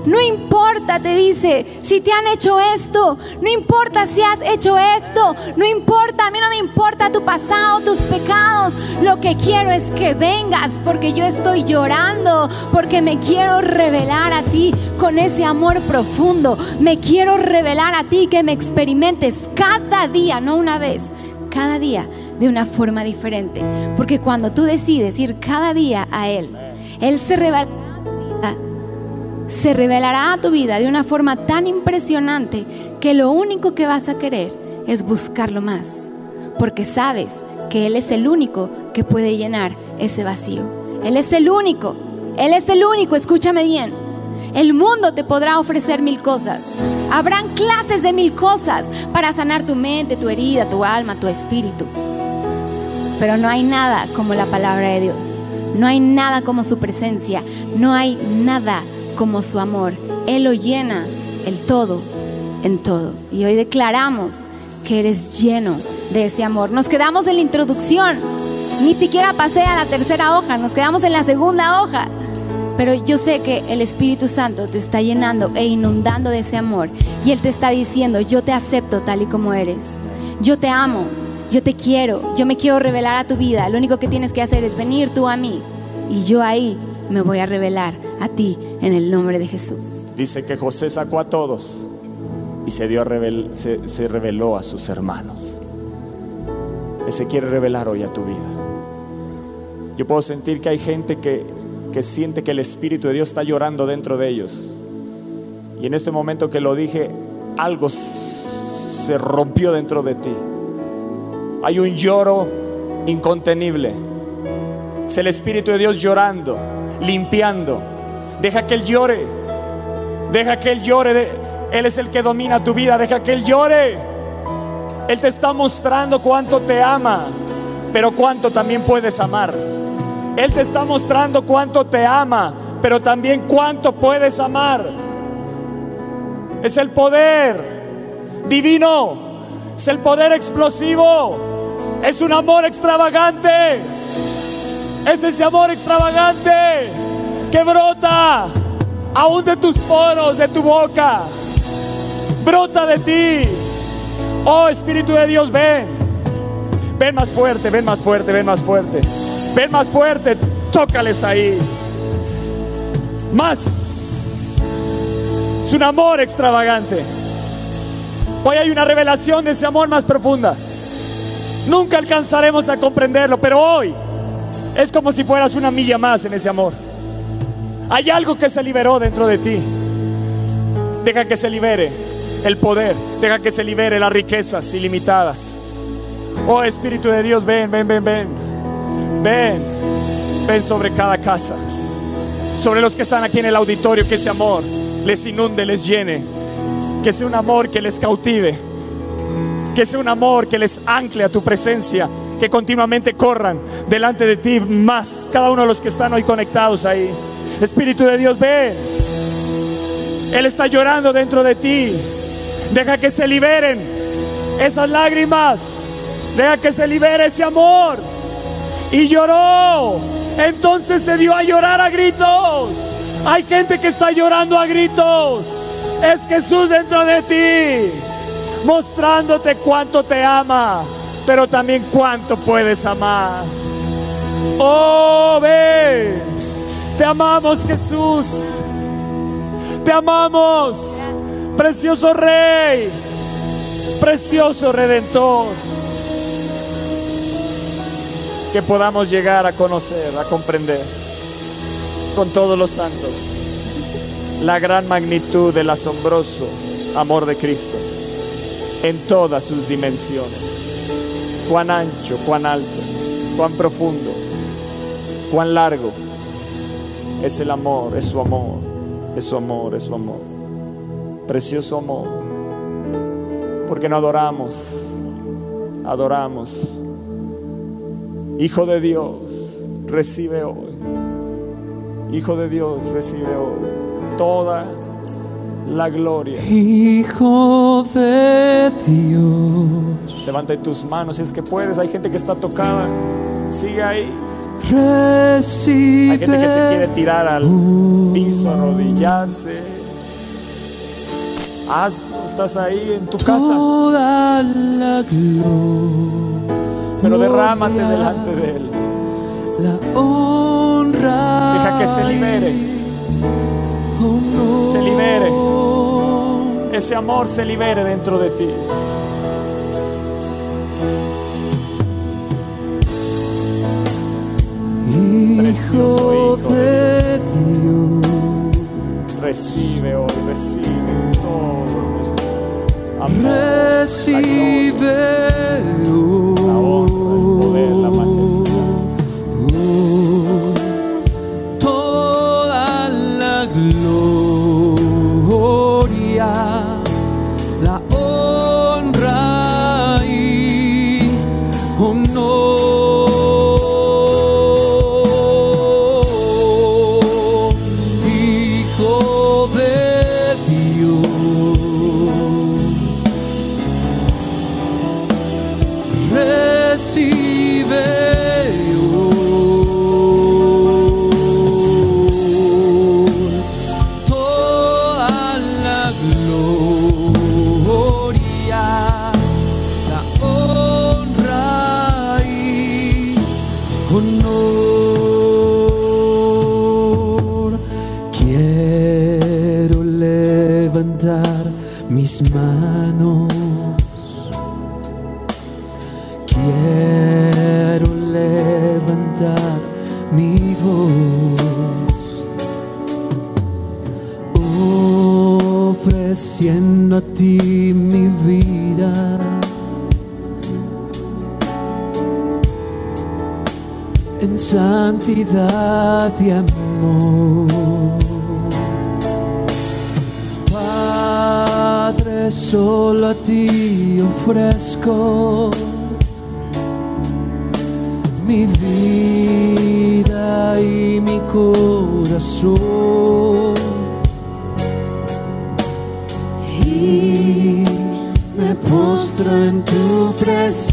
No importa, te dice, si te han hecho esto. No importa si has hecho esto. No importa, a mí no me importa tu pasado, tus pecados. Lo que quiero es que vengas porque yo estoy llorando, porque me quiero revelar a ti con ese amor profundo. Me quiero revelar a ti que me experimentes cada día, no una vez, cada día de una forma diferente. Porque cuando tú decides ir cada día a Él, Él se revela se revelará a tu vida de una forma tan impresionante que lo único que vas a querer es buscarlo más, porque sabes que Él es el único que puede llenar ese vacío. Él es el único, Él es el único, escúchame bien. El mundo te podrá ofrecer mil cosas. Habrán clases de mil cosas para sanar tu mente, tu herida, tu alma, tu espíritu. Pero no hay nada como la palabra de Dios. No hay nada como su presencia. No hay nada como su amor. Él lo llena el todo en todo. Y hoy declaramos que eres lleno de ese amor. Nos quedamos en la introducción. Ni siquiera pasé a la tercera hoja, nos quedamos en la segunda hoja. Pero yo sé que el Espíritu Santo te está llenando e inundando de ese amor. Y Él te está diciendo, yo te acepto tal y como eres. Yo te amo, yo te quiero, yo me quiero revelar a tu vida. Lo único que tienes que hacer es venir tú a mí. Y yo ahí me voy a revelar a ti en el nombre de Jesús. Dice que José sacó a todos y se, dio se, reveló a sus hermanos. Él se quiere revelar hoy a tu vida. Yo puedo sentir que hay gente que, que siente que el Espíritu de Dios está llorando dentro de ellos. Y en este momento que lo dije, algo se rompió dentro de ti. Hay un lloro incontenible. Es el Espíritu de Dios llorando, limpiando. Deja que Él llore. Deja que Él llore. Él es el que domina tu vida. Deja que Él llore. Él te está mostrando cuánto te ama, pero cuánto también puedes amar. Él te está mostrando cuánto te ama, pero también cuánto puedes amar. Es el poder divino. Es el poder explosivo. Es un amor extravagante. Es ese amor extravagante que brota aún de tus poros, de tu boca. Brota de ti. Oh Espíritu de Dios, ven. Ven más fuerte, ven más fuerte, ven más fuerte. Ven más fuerte, tócales ahí. Más. Es un amor extravagante. Hoy hay una revelación de ese amor más profunda. Nunca alcanzaremos a comprenderlo, pero hoy es como si fueras una milla más en ese amor. Hay algo que se liberó dentro de ti. Deja que se libere el poder. Deja que se libere las riquezas ilimitadas. Oh Espíritu de Dios, ven, ven, ven, ven. Ven, ven sobre cada casa. Sobre los que están aquí en el auditorio, que ese amor les inunde, les llene. Que sea un amor que les cautive. Que sea un amor que les ancle a tu presencia. Que continuamente corran delante de ti más. Cada uno de los que están hoy conectados ahí. Espíritu de Dios, ven. Él está llorando dentro de ti. Deja que se liberen esas lágrimas. Deja que se libere ese amor. Y lloró. Entonces se dio a llorar a gritos. Hay gente que está llorando a gritos. Es Jesús dentro de ti. Mostrándote cuánto te ama. Pero también cuánto puedes amar. Oh, ven. Te amamos Jesús. Te amamos. Precioso Rey. Precioso Redentor. Que podamos llegar a conocer, a comprender con todos los santos la gran magnitud del asombroso amor de Cristo en todas sus dimensiones. Cuán ancho, cuán alto, cuán profundo, cuán largo es el amor, es su amor, es su amor, es su amor. Precioso amor. Porque no adoramos, adoramos. Hijo de Dios, recibe hoy. Hijo de Dios, recibe hoy toda la gloria. Hijo de Dios, Levanta tus manos si es que puedes. Hay gente que está tocada. Sigue ahí. recibe Hay gente que se quiere tirar al piso, arrodillarse. Hazlo, estás ahí en tu casa, toda la gloria, pero derrámate delante de Él. la honra. Deja que se libere. Se libere. ese amor se libere dentro de ti. Precioso Hijo de Dios, Recibe hoy, recibe todo nuestro amor, recibe santidad y amor. Padre, solo a ti ofrezco mi vida y mi corazón. Y me postro en tu presencia.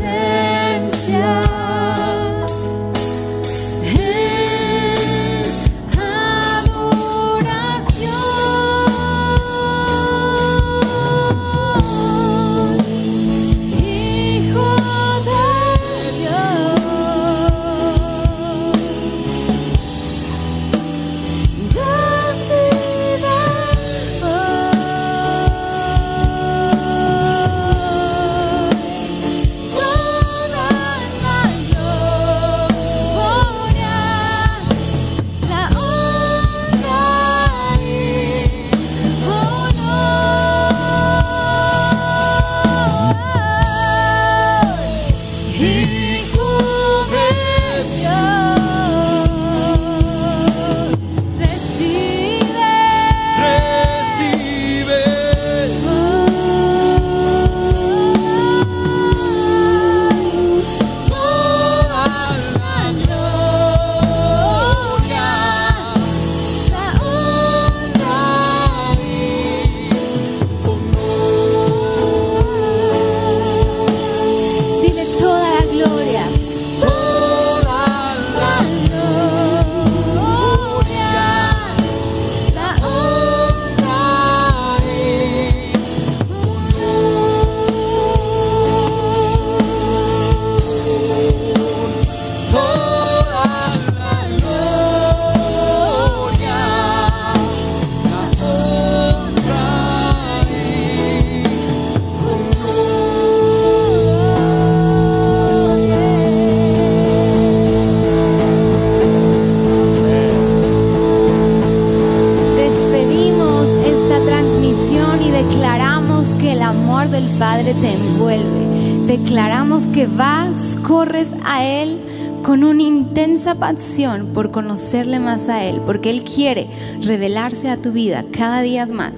Pasión por conocerle más a Él, porque Él quiere revelarse a tu vida cada día más.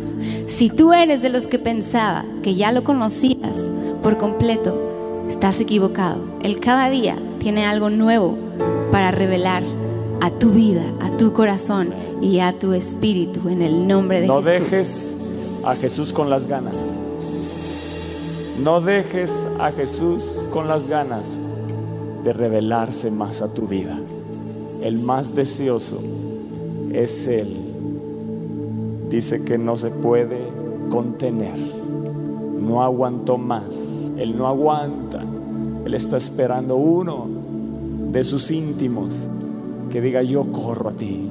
Si tú eres de los que pensaba que ya lo conocías por completo, estás equivocado. Él cada día tiene algo nuevo para revelar a tu vida, a tu corazón y a tu espíritu en el nombre de No Jesús. dejes a Jesús con las ganas. No dejes a Jesús con las ganas de revelarse más a tu vida. El más deseoso es Él. Dice que no se puede contener. No aguantó más. Él no aguanta. Él está esperando uno de sus íntimos que diga, yo corro a ti.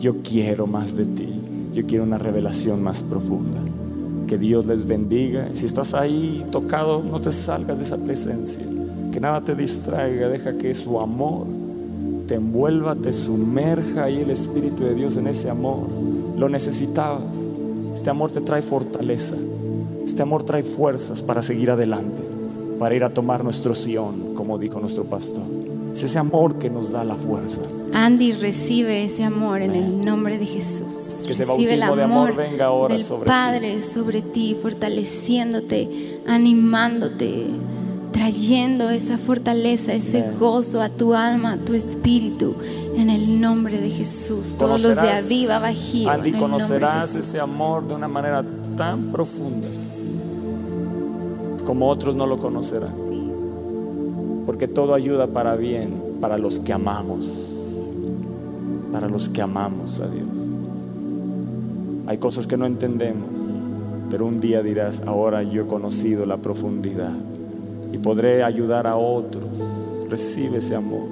Yo quiero más de ti. Yo quiero una revelación más profunda. Que Dios les bendiga. Si estás ahí tocado, no te salgas de esa presencia. Que nada te distraiga. Deja que su amor te envuelva, te sumerja ahí el Espíritu de Dios en ese amor. Lo necesitabas. Este amor te trae fortaleza. Este amor trae fuerzas para seguir adelante, para ir a tomar nuestro Sion, como dijo nuestro pastor. Es ese amor que nos da la fuerza. Andy recibe ese amor en el nombre de Jesús. Que ese recibe el bautismo de amor, amor venga ahora del sobre ti. Padre sobre ti, fortaleciéndote, animándote, trayendo esa fortaleza, ese gozo a tu alma, a tu espíritu, en el nombre de Jesús. Todos los de Conocerás, Aviva Bajío. Andy, conocerás ese amor de una manera tan profunda como otros no lo conocerán. Porque todo ayuda para bien, para los que amamos. Para los que amamos a Dios. Hay cosas que no entendemos, pero un día dirás, ahora yo he conocido la profundidad y podré ayudar a otros. Recibe ese amor.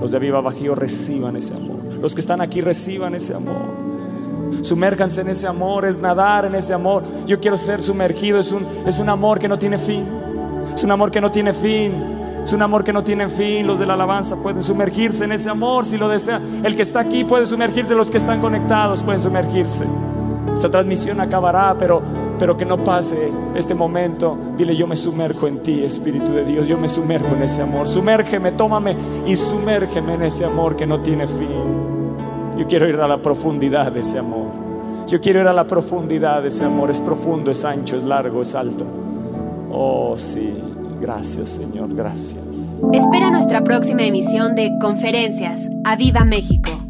Los de Viva Bajío reciban ese amor. Los que están aquí reciban ese amor. Sumérjanse en ese amor, es nadar en ese amor. Yo quiero ser sumergido, es un, es un amor que no tiene fin. Es un amor que no tiene fin. Es un amor que no tiene fin. Los de la alabanza pueden sumergirse en ese amor si lo desea. El que está aquí puede sumergirse, los que están conectados pueden sumergirse. Esta transmisión acabará, pero, pero que no pase este momento. Dile, yo me sumerjo en ti, Espíritu de Dios. Yo me sumerjo en ese amor. Sumérgeme, tómame y sumérgeme en ese amor que no tiene fin. Yo quiero ir a la profundidad de ese amor. Yo quiero ir a la profundidad de ese amor. Es profundo, es ancho, es largo, es alto. Oh, sí. Gracias, Señor. Gracias. Espera nuestra próxima emisión de Conferencias. ¡A Viva México!